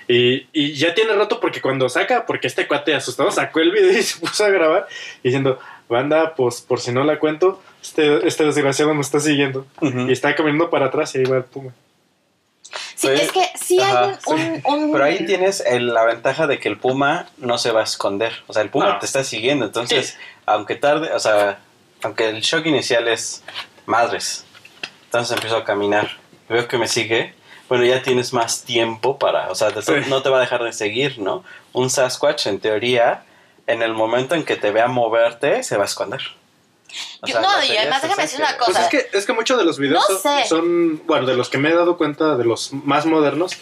[SPEAKER 2] Y, y ya tiene rato porque cuando saca porque este cuate asustado sacó el video [LAUGHS] y se puso a grabar diciendo banda pues por si no la cuento este, este desgraciado me está siguiendo y está caminando para atrás y ahí va el puma
[SPEAKER 1] Sí,
[SPEAKER 3] Pues,
[SPEAKER 1] es que sí
[SPEAKER 3] ajá,
[SPEAKER 1] hay un... un- un-
[SPEAKER 3] Pero ahí tienes el- la ventaja de que el puma no se va a esconder. O sea, el puma
[SPEAKER 2] No.
[SPEAKER 3] te está siguiendo. Entonces,
[SPEAKER 2] Sí.
[SPEAKER 3] aunque tarde, o sea, aunque el shock inicial es madres. Entonces empiezo a caminar. Veo que me sigue. Bueno, ya tienes más tiempo para, o sea, te-
[SPEAKER 2] Sí.
[SPEAKER 3] no te va a dejar de seguir, ¿no? Un Sasquatch, en teoría, en el momento en que te vea moverte, se va a esconder. O
[SPEAKER 1] Yo-
[SPEAKER 3] sea,
[SPEAKER 1] no, y además déjame decir una
[SPEAKER 3] que-
[SPEAKER 1] cosa.
[SPEAKER 2] Pues es que, es que muchos de los videos
[SPEAKER 1] No
[SPEAKER 2] son,
[SPEAKER 1] sé.
[SPEAKER 2] son, bueno, de los que me he dado cuenta, de los más modernos,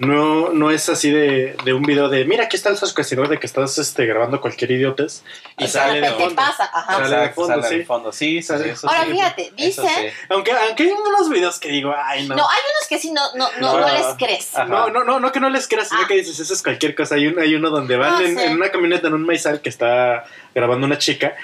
[SPEAKER 2] no, no es así de, de un video de, mira, aquí está el sino de que estás este, de cualquier idiotes y
[SPEAKER 3] Y
[SPEAKER 2] sale
[SPEAKER 1] de
[SPEAKER 2] fondo.
[SPEAKER 1] pasa, ajá.
[SPEAKER 2] Sale de fondo,
[SPEAKER 3] sale
[SPEAKER 2] sí.
[SPEAKER 3] de fondo. Sí,
[SPEAKER 2] Sale.
[SPEAKER 3] sí, eso
[SPEAKER 1] Ahora
[SPEAKER 3] sí.
[SPEAKER 1] fíjate,
[SPEAKER 3] Eso
[SPEAKER 1] dice...
[SPEAKER 3] sí.
[SPEAKER 2] Aunque, aunque hay unos videos que digo, ay, no.
[SPEAKER 1] No, hay unos que sí no, no, no,
[SPEAKER 3] No.
[SPEAKER 1] no les crees.
[SPEAKER 3] Ajá.
[SPEAKER 2] No, no, no, no que no les creas, sino
[SPEAKER 1] Ah.
[SPEAKER 2] que dices, eso es cualquier cosa. Hay, un, hay uno donde van
[SPEAKER 1] Ah,
[SPEAKER 2] en, en una camioneta, en un maizal que está grabando una chica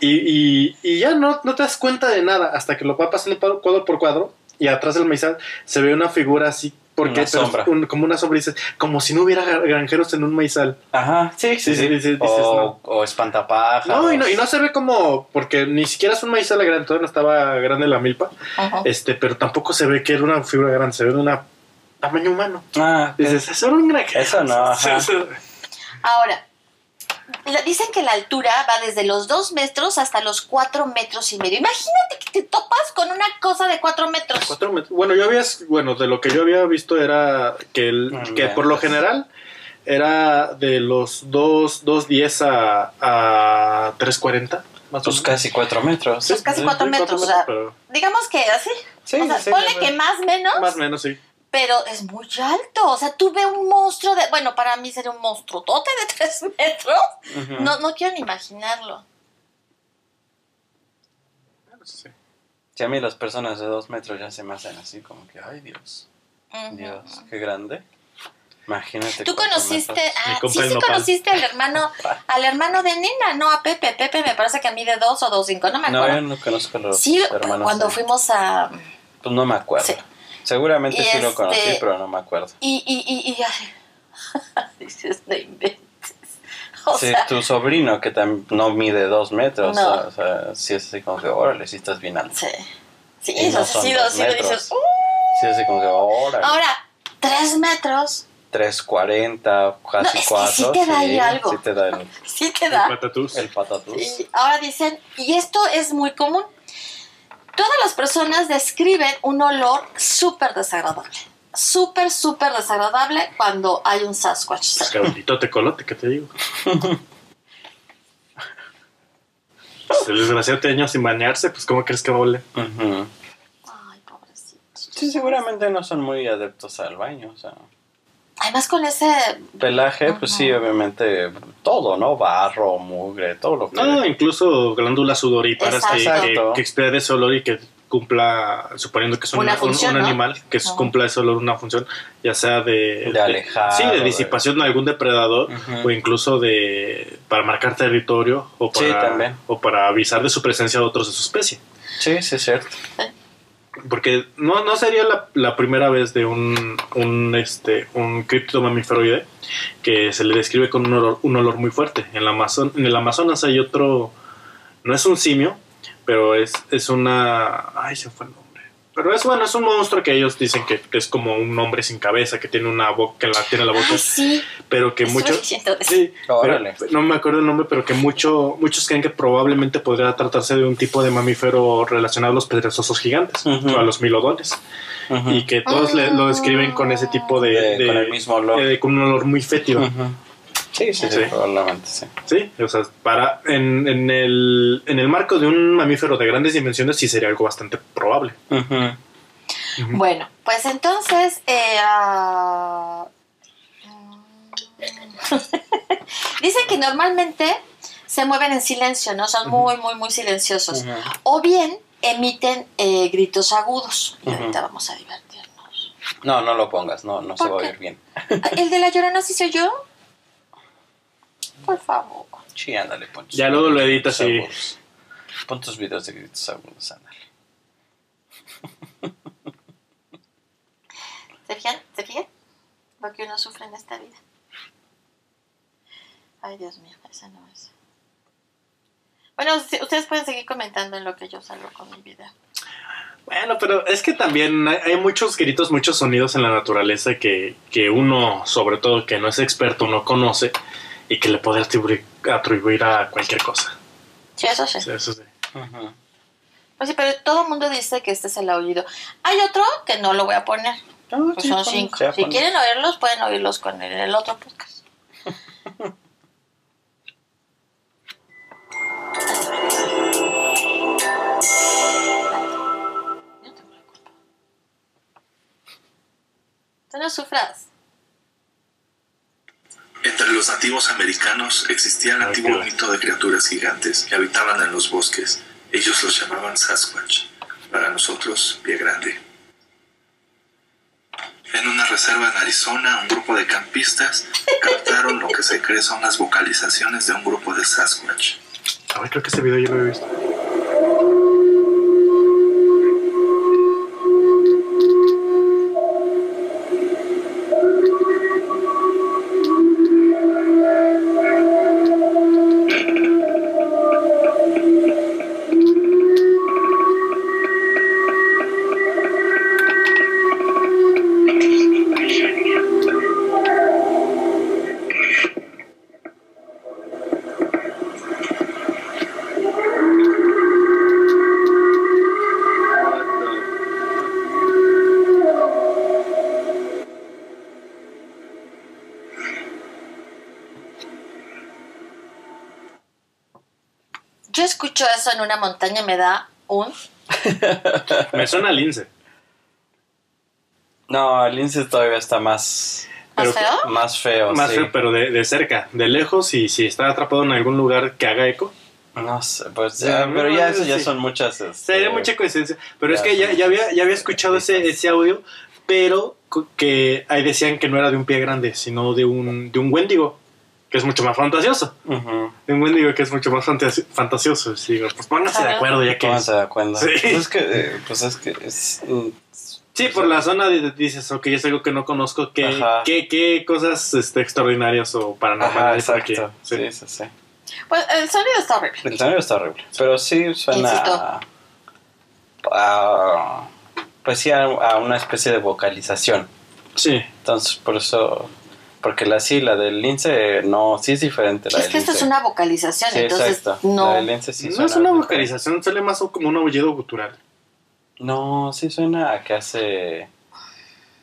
[SPEAKER 2] y, y, y ya no, no te das cuenta de nada hasta que lo va pasando pa- cuadro por cuadro y atrás del maizal se ve una figura así, porque
[SPEAKER 3] Una
[SPEAKER 2] pero
[SPEAKER 3] sombra.
[SPEAKER 2] un- como una sombra, dices, como si no hubiera granjeros en un maizal.
[SPEAKER 3] Ajá, sí, sí,
[SPEAKER 2] Sí,
[SPEAKER 3] sí.
[SPEAKER 2] dices,
[SPEAKER 3] o,
[SPEAKER 2] no.
[SPEAKER 3] o espantapájaros.
[SPEAKER 2] No y, no, y no se ve como, porque ni siquiera es un maizal grande, todavía no estaba grande la milpa,
[SPEAKER 1] Ajá.
[SPEAKER 2] este, pero tampoco se ve que era una figura grande, se ve de una tamaño humano.
[SPEAKER 3] Ah,
[SPEAKER 2] Dices, eso era un granjero.
[SPEAKER 3] Eso no, [LAUGHS] ajá.
[SPEAKER 1] Ahora, dicen que la altura va desde los 2 metros hasta los 4 metros y medio. Imagínate que te topas con una cosa de 4 metros.
[SPEAKER 2] Cuatro metros. Bueno, yo había, bueno, de lo que yo había visto era que, el,
[SPEAKER 3] Mm,
[SPEAKER 2] que
[SPEAKER 3] ya.
[SPEAKER 2] por lo general era de los 2, 2.10 a, a 3.40. Más o
[SPEAKER 3] pues
[SPEAKER 2] menos.
[SPEAKER 3] casi cuatro metros.
[SPEAKER 1] Pues casi
[SPEAKER 2] Sí,
[SPEAKER 1] cuatro
[SPEAKER 2] sí,
[SPEAKER 1] metros, o sea,
[SPEAKER 2] pero
[SPEAKER 1] Digamos que así.
[SPEAKER 3] Sí,
[SPEAKER 1] o sea,
[SPEAKER 3] sí,
[SPEAKER 1] ponle
[SPEAKER 3] sí,
[SPEAKER 1] que más menos,
[SPEAKER 2] más o menos, sí.
[SPEAKER 1] Pero es muy alto. O sea, tuve un monstruo de. Bueno, para mí sería un monstruo tote de [LAUGHS] 3 metros. No, no quiero ni imaginarlo.
[SPEAKER 2] Sí.
[SPEAKER 3] Sí, a mí las personas de dos metros ya se me hacen así como que, ay Dios. Dios, qué grande. Imagínate.
[SPEAKER 1] Tú conociste,
[SPEAKER 3] metros.
[SPEAKER 1] ah, sí, sí conociste al hermano, [LAUGHS] al hermano de Nina, no a Pepe. Pepe me parece que a mí de dos o dos cinco, no me
[SPEAKER 3] No,
[SPEAKER 1] acuerdo.
[SPEAKER 3] yo no conozco a los
[SPEAKER 1] sí,
[SPEAKER 3] hermanos.
[SPEAKER 1] cuando
[SPEAKER 3] de-
[SPEAKER 1] fuimos a
[SPEAKER 3] Pues no me acuerdo.
[SPEAKER 1] Sí.
[SPEAKER 3] Seguramente
[SPEAKER 1] Y
[SPEAKER 3] sí lo
[SPEAKER 1] este-
[SPEAKER 3] conocí, pero no me acuerdo.
[SPEAKER 1] y y y, y [LAUGHS] dices no inventes. O
[SPEAKER 3] sí,
[SPEAKER 1] sea,
[SPEAKER 3] tu sobrino que tam- no mide dos metros,
[SPEAKER 1] No.
[SPEAKER 3] o sea, sí es así como que, órale, sí estás bien alto.
[SPEAKER 1] sí, sí,
[SPEAKER 3] Y
[SPEAKER 1] eso
[SPEAKER 3] no
[SPEAKER 1] sí,
[SPEAKER 3] son
[SPEAKER 1] sí,
[SPEAKER 3] dos
[SPEAKER 1] sí, lo
[SPEAKER 3] metros.
[SPEAKER 1] dices. "Uh".
[SPEAKER 3] Sí, es así como que, órale.
[SPEAKER 1] Ahora, tres metros,
[SPEAKER 3] 3.40, casi
[SPEAKER 1] No, es que
[SPEAKER 3] 4.
[SPEAKER 1] sí te da ahí algo.
[SPEAKER 3] Sí te da el, [LAUGHS]
[SPEAKER 1] sí te
[SPEAKER 2] El
[SPEAKER 1] da.
[SPEAKER 2] patatús.
[SPEAKER 3] el patatús.
[SPEAKER 1] Sí, ahora dicen, y esto es muy común, todas las personas describen un olor súper desagradable. Súper, súper desagradable cuando hay un Sasquatch. Cerca.
[SPEAKER 2] tecolote, ¿qué te digo? [LAUGHS] Pues el desgraciado tiene años sin bañarse, pues ¿cómo crees que va a oler?
[SPEAKER 1] Ay, pobrecito.
[SPEAKER 3] Sí, seguramente no son muy adeptos al baño, o sea.
[SPEAKER 1] Además con ese...
[SPEAKER 3] Pelaje, pues sí, obviamente todo, ¿no? Barro, mugre, todo lo que...
[SPEAKER 2] No, incluso glándulas sudoríparas que, que, que expida ese olor y que cumpla, suponiendo que es un,
[SPEAKER 1] Una
[SPEAKER 2] un-
[SPEAKER 1] función,
[SPEAKER 2] un
[SPEAKER 1] ¿no?
[SPEAKER 2] animal, que
[SPEAKER 1] Ajá.
[SPEAKER 2] cumpla ese olor una función, ya sea de...
[SPEAKER 3] De alejar,
[SPEAKER 2] Sí,
[SPEAKER 3] o
[SPEAKER 2] de
[SPEAKER 3] de-
[SPEAKER 2] disipación de algún depredador o incluso de... para marcar territorio o
[SPEAKER 3] Sí,
[SPEAKER 2] para, o para avisar de su presencia de otros de su especie.
[SPEAKER 3] Sí, sí, es cierto.
[SPEAKER 2] Porque no, no sería la, primera vez de un, un, este, un cripto mamíferoide que se le describe con un olor, un olor muy fuerte. En, la Amazon, en el Amazonas hay otro, no es un simio, pero es, es una... Ay, se fue el nombre. Mamífero. Es bueno, es un monstruo que ellos dicen que es como un hombre sin cabeza, que tiene una boca, que la, tiene la boca,
[SPEAKER 1] Ay, sí.
[SPEAKER 2] pero que muchos... Sí, pero- no me acuerdo el nombre, pero que mucho, muchos creen que probablemente podría tratarse de un tipo de mamífero relacionado a los perezosos gigantes, o a los milodones, y que todos le- lo describen con ese tipo de...
[SPEAKER 3] De-
[SPEAKER 2] de-
[SPEAKER 3] con el mismo olor.
[SPEAKER 2] eh, con un olor muy fétido.
[SPEAKER 3] Sí, sí, sí,
[SPEAKER 2] Sí.
[SPEAKER 3] probablemente sí.
[SPEAKER 2] Sí, o sea, para, en, en el, en el marco de un mamífero de grandes dimensiones sí sería algo bastante probable.
[SPEAKER 1] Bueno, pues entonces. eh, ah, [LAUGHS] Dicen que normalmente se mueven en silencio, ¿no? Son muy, muy, muy silenciosos. O bien emiten eh, gritos agudos. Y ahorita vamos a divertirnos.
[SPEAKER 3] No, no lo pongas, no, no se
[SPEAKER 1] ¿Por
[SPEAKER 3] va a oír bien.
[SPEAKER 1] ¿El de la llorona sí soy yo? Por favor.
[SPEAKER 3] Sí, ándale, pon tus
[SPEAKER 2] Ya luego lo editas y-.
[SPEAKER 3] Pon tus videos de gritos agudos, ándale. [LAUGHS]
[SPEAKER 1] ¿Se fijan? ¿Se fijan? Lo que uno sufre en esta vida. Ay, Dios mío, esa no es. Bueno, si- ustedes pueden seguir comentando en lo que yo salgo con mi video.
[SPEAKER 2] Bueno, pero es que también hay, hay muchos gritos, muchos sonidos en la naturaleza que, que uno, sobre todo que no es experto, no conoce y que le puede atribuir, atribuir a cualquier cosa.
[SPEAKER 1] Sí, eso sí.
[SPEAKER 2] Sea, eso sí.
[SPEAKER 3] Ujú.
[SPEAKER 1] Pues sí, pero todo el mundo dice que este es el aullido. Hay otro que no lo voy a poner.
[SPEAKER 3] No,
[SPEAKER 1] Pues
[SPEAKER 3] sí,
[SPEAKER 1] son cinco. Si quieren oírlos, pueden oírlos con el, el otro podcast. Yo no tengo la culpa. Tú no sufras.
[SPEAKER 4] Entre los nativos americanos existía el antiguo mito de criaturas gigantes que habitaban en los bosques. Ellos los llamaban Sasquatch, para nosotros Pie Grande. En una reserva en Arizona, un grupo de campistas captaron lo que se cree son las vocalizaciones de un grupo de Sasquatch.
[SPEAKER 2] A ver, creo que ese video yo lo he visto.
[SPEAKER 1] En una montaña y me da un... [LAUGHS]
[SPEAKER 2] Me suena a lince.
[SPEAKER 3] No, el lince todavía está más,
[SPEAKER 1] ¿Más feo?
[SPEAKER 3] más feo.
[SPEAKER 2] Más
[SPEAKER 3] sí.
[SPEAKER 2] feo, pero de, de cerca, de lejos, y si está atrapado en algún lugar que haga eco.
[SPEAKER 3] No sé, pues
[SPEAKER 2] Sí,
[SPEAKER 3] ya,
[SPEAKER 2] no,
[SPEAKER 3] pero ya eso ya
[SPEAKER 2] sí.
[SPEAKER 3] son muchas. este,
[SPEAKER 2] Sería mucha coincidencia. Pero es que ya, ya había, ya había escuchado ese, ese audio, pero que ahí decían que no era de un pie grande, sino de un, de un wendigo, que es mucho más fantasioso. Un wendigo que es mucho más fantasi- fantasioso. Digo, pues pónganse de
[SPEAKER 1] Ajá.
[SPEAKER 2] acuerdo ya que...
[SPEAKER 3] Pónganse de acuerdo.
[SPEAKER 2] Sí.
[SPEAKER 3] Pues es que, eh, pues es que es, mm,
[SPEAKER 2] Sí, por la zona de- dices, ok, es algo que no conozco, ¿qué,
[SPEAKER 3] Ajá.
[SPEAKER 2] qué, qué cosas este, extraordinarias o
[SPEAKER 3] Ajá,
[SPEAKER 2] paranormales hay
[SPEAKER 3] exacto.
[SPEAKER 2] aquí?
[SPEAKER 3] Sí,
[SPEAKER 2] Sí.
[SPEAKER 3] sí, sí.
[SPEAKER 1] Pues el sonido está horrible.
[SPEAKER 3] El sonido está horrible. Pero sí suena. A- a- pues sí, a, a una especie de vocalización.
[SPEAKER 2] Sí.
[SPEAKER 3] Entonces, por eso. Porque la sí, la del lince, no, sí es diferente. La
[SPEAKER 1] Es
[SPEAKER 3] del
[SPEAKER 1] que esto es una vocalización,
[SPEAKER 3] Sí,
[SPEAKER 1] entonces
[SPEAKER 3] exacto.
[SPEAKER 1] no.
[SPEAKER 3] La del lince sí
[SPEAKER 2] no
[SPEAKER 3] suena
[SPEAKER 2] es una
[SPEAKER 3] diferente.
[SPEAKER 2] vocalización, suele más como un aullido gutural.
[SPEAKER 3] No, sí suena a que hace.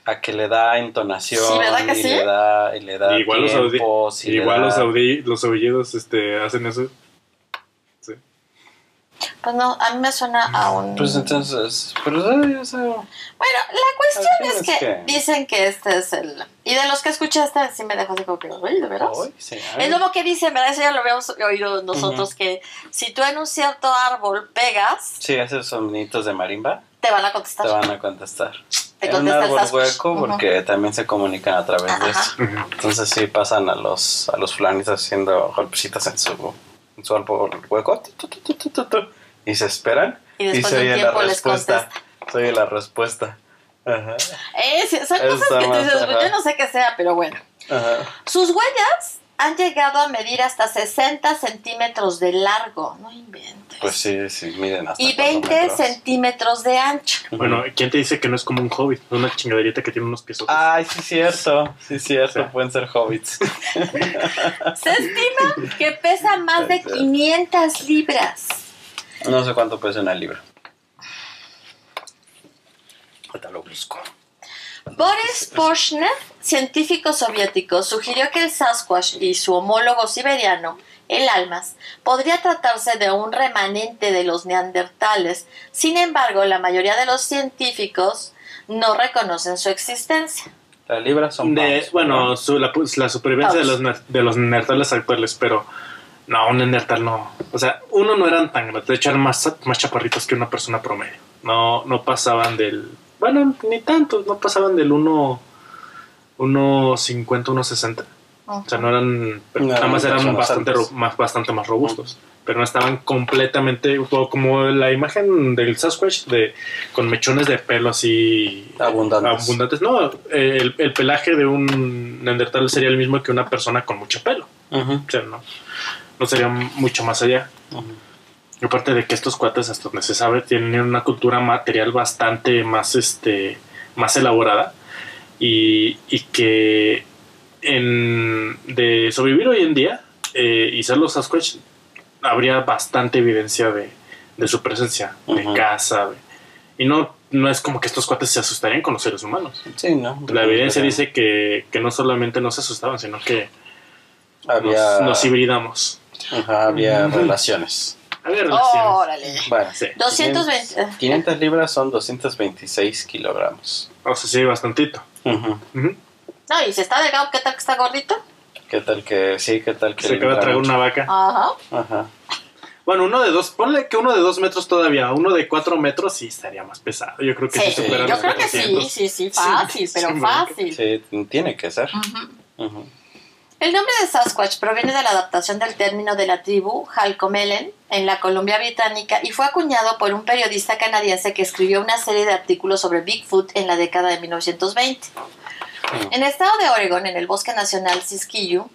[SPEAKER 3] A que le da entonación.
[SPEAKER 1] Sí, ¿verdad que
[SPEAKER 3] y
[SPEAKER 1] sí?
[SPEAKER 3] Le da, y le da
[SPEAKER 2] igual los, audi-
[SPEAKER 3] y le
[SPEAKER 2] igual
[SPEAKER 3] da-
[SPEAKER 2] los, audi- los aullidos este, hacen eso.
[SPEAKER 1] Pues no, a mí me suena a un.
[SPEAKER 3] Pues entonces. Pero, o sea,
[SPEAKER 1] Bueno, la cuestión es
[SPEAKER 3] es
[SPEAKER 1] que,
[SPEAKER 3] que-
[SPEAKER 1] dicen que este es el. Y de los que escuché este, sí me dejó así como que, oye, ¿de veras?
[SPEAKER 3] sí,
[SPEAKER 1] Es lo que dicen, ¿verdad? Eso ya lo habíamos oído nosotros, que si tú en un cierto árbol pegas,
[SPEAKER 3] Sí, esos soniditos de marimba
[SPEAKER 1] te van a contestar.
[SPEAKER 3] te van a contestar.
[SPEAKER 1] Te
[SPEAKER 3] en un árbol hueco porque también se comunican a través de
[SPEAKER 1] Ajá.
[SPEAKER 3] eso. Entonces sí pasan a los a los fulanitos haciendo golpecitos en su, en su árbol hueco tu, tu, tu, tu, tu, tu, y se esperan
[SPEAKER 1] Y después
[SPEAKER 3] se
[SPEAKER 1] de un
[SPEAKER 3] oye
[SPEAKER 1] tiempo
[SPEAKER 3] la
[SPEAKER 1] les
[SPEAKER 3] respuesta. Se oye la respuesta. Ajá.
[SPEAKER 1] Sí, son
[SPEAKER 3] Está
[SPEAKER 1] cosas que tú dices,
[SPEAKER 3] ajá.
[SPEAKER 1] yo no sé qué sea, pero bueno.
[SPEAKER 3] Ajá.
[SPEAKER 1] Sus huellas han llegado a medir hasta 60 centímetros de largo. No inventes.
[SPEAKER 3] Pues sí, sí, miren hasta
[SPEAKER 1] y
[SPEAKER 3] cuatro
[SPEAKER 1] 20
[SPEAKER 3] metros.
[SPEAKER 1] centímetros de ancho.
[SPEAKER 2] Bueno, ¿quién te dice que no es como un hobbit? Es una chingaderita que tiene unos pies.
[SPEAKER 3] Ay, sí, cierto. Sí, cierto.
[SPEAKER 2] Sí.
[SPEAKER 3] Pueden ser hobbits. [LAUGHS]
[SPEAKER 1] Se estima que pesa más de 500 libras.
[SPEAKER 3] No sé cuánto pesa una libra. Ahorita lo busco.
[SPEAKER 1] Boris Porshnev, científico soviético, sugirió que el Sasquatch y su homólogo siberiano, el almas, podría tratarse de un remanente de los neandertales. Sin embargo, la mayoría de los científicos no reconocen su existencia.
[SPEAKER 3] Las libras son
[SPEAKER 2] De,
[SPEAKER 3] pounds,
[SPEAKER 2] bueno,
[SPEAKER 3] ¿no?
[SPEAKER 2] su- la, la supervivencia los, de los neandertales actuales, pero no, un neandertal no. O sea, uno no eran tan grandes, de hecho eran más, más chaparritos que una persona promedio. No, no pasaban del. Bueno, ni tantos, no pasaban del 1. 1.50, 1.60. O sea, no eran.
[SPEAKER 3] No
[SPEAKER 2] nada más
[SPEAKER 3] eran
[SPEAKER 2] bastante, más, bastante más robustos. Pero no estaban completamente. Como la imagen del Sasquatch, de, con mechones de pelo así.
[SPEAKER 3] Abundantes.
[SPEAKER 2] abundantes. No, el, el pelaje de un neandertal sería el mismo que una persona con mucho pelo. O sea, no, no sería mucho más allá. Y Aparte de que estos cuates, hasta donde se sabe, tienen una cultura material bastante más, este, más elaborada y, y que en, de sobrevivir hoy en día eh, y ser los Sasquatch, habría bastante evidencia de, de su presencia, de de- y no, no es como que estos cuates se asustarían con los seres humanos.
[SPEAKER 3] Sí, ¿no?
[SPEAKER 2] La evidencia dice que, que no solamente no se asustaban, sino que
[SPEAKER 3] había,
[SPEAKER 2] nos, nos hibridamos.
[SPEAKER 3] Ajá, había
[SPEAKER 2] Ujú.
[SPEAKER 3] relaciones.
[SPEAKER 2] Había relaciones.
[SPEAKER 1] Órale.
[SPEAKER 3] Bueno,
[SPEAKER 2] Sí.
[SPEAKER 1] 220.
[SPEAKER 3] 500 libras son 226 kilogramos.
[SPEAKER 2] O sea, sí, bastantito.
[SPEAKER 3] Ujú.
[SPEAKER 2] Ujú.
[SPEAKER 1] No, y si está delgado, ¿qué tal que está gordito?
[SPEAKER 3] ¿Qué tal que sí? ¿Qué tal que
[SPEAKER 2] Se acaba de traer una vaca.
[SPEAKER 1] Ajá.
[SPEAKER 3] Ajá.
[SPEAKER 2] Bueno, uno de dos, ponle que uno de dos metros todavía, uno de cuatro metros sí estaría más pesado. Yo creo que sí,
[SPEAKER 1] Sí,
[SPEAKER 2] supera
[SPEAKER 1] yo
[SPEAKER 2] los
[SPEAKER 1] creo que sí,
[SPEAKER 2] 400.
[SPEAKER 1] sí, sí, fácil,
[SPEAKER 2] Sí,
[SPEAKER 1] pero
[SPEAKER 2] sí,
[SPEAKER 1] fácil.
[SPEAKER 3] Sí, tiene que ser.
[SPEAKER 1] Ujú.
[SPEAKER 3] Ujú.
[SPEAKER 1] El nombre de Sasquatch proviene de la adaptación del término de la tribu Halkomelen en la Columbia Británica y fue acuñado por un periodista canadiense que escribió una serie de artículos sobre Bigfoot en la década de 1920. En el estado de Oregon, en el Bosque Nacional Siskiyou,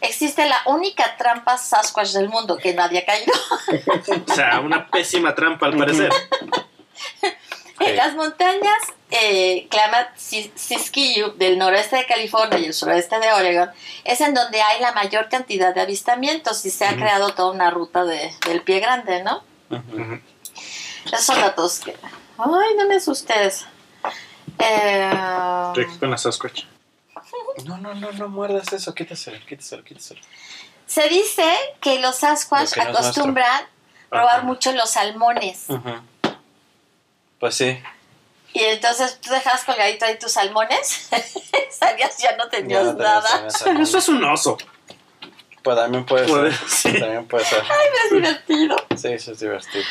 [SPEAKER 1] existe la única trampa Sasquatch del mundo que nadie ha caído. [LAUGHS]
[SPEAKER 2] O sea, una pésima trampa al parecer. [LAUGHS]
[SPEAKER 1] En las montañas eh, Klamath Siskiyou del noroeste de California y el suroeste de Oregon es en donde hay la mayor cantidad de avistamientos y se ha creado toda una ruta de, del pie grande, ¿no?
[SPEAKER 3] Ujú.
[SPEAKER 2] Ujú.
[SPEAKER 1] Esos son datos que... Ay, no me asustes. Eh,
[SPEAKER 2] Estoy aquí con la Sasquatch. [LAUGHS]
[SPEAKER 3] No, no, no, no muerdas eso. Quítaselo, quítaselo, quítaselo.
[SPEAKER 1] se dice que los Sasquatch
[SPEAKER 3] Lo que no es
[SPEAKER 1] acostumbran robar mucho los salmones.
[SPEAKER 3] Ujú. Pues sí.
[SPEAKER 1] Y entonces tú dejabas colgadito ahí tus salmones, [LAUGHS] salías ya no tenías
[SPEAKER 3] Ya no te
[SPEAKER 1] nada.
[SPEAKER 2] Eso es un oso.
[SPEAKER 3] Pues también puede
[SPEAKER 2] Puede,
[SPEAKER 3] ser.
[SPEAKER 2] sí.
[SPEAKER 3] También puede ser.
[SPEAKER 1] Es divertido.
[SPEAKER 3] Sí, eso es divertido.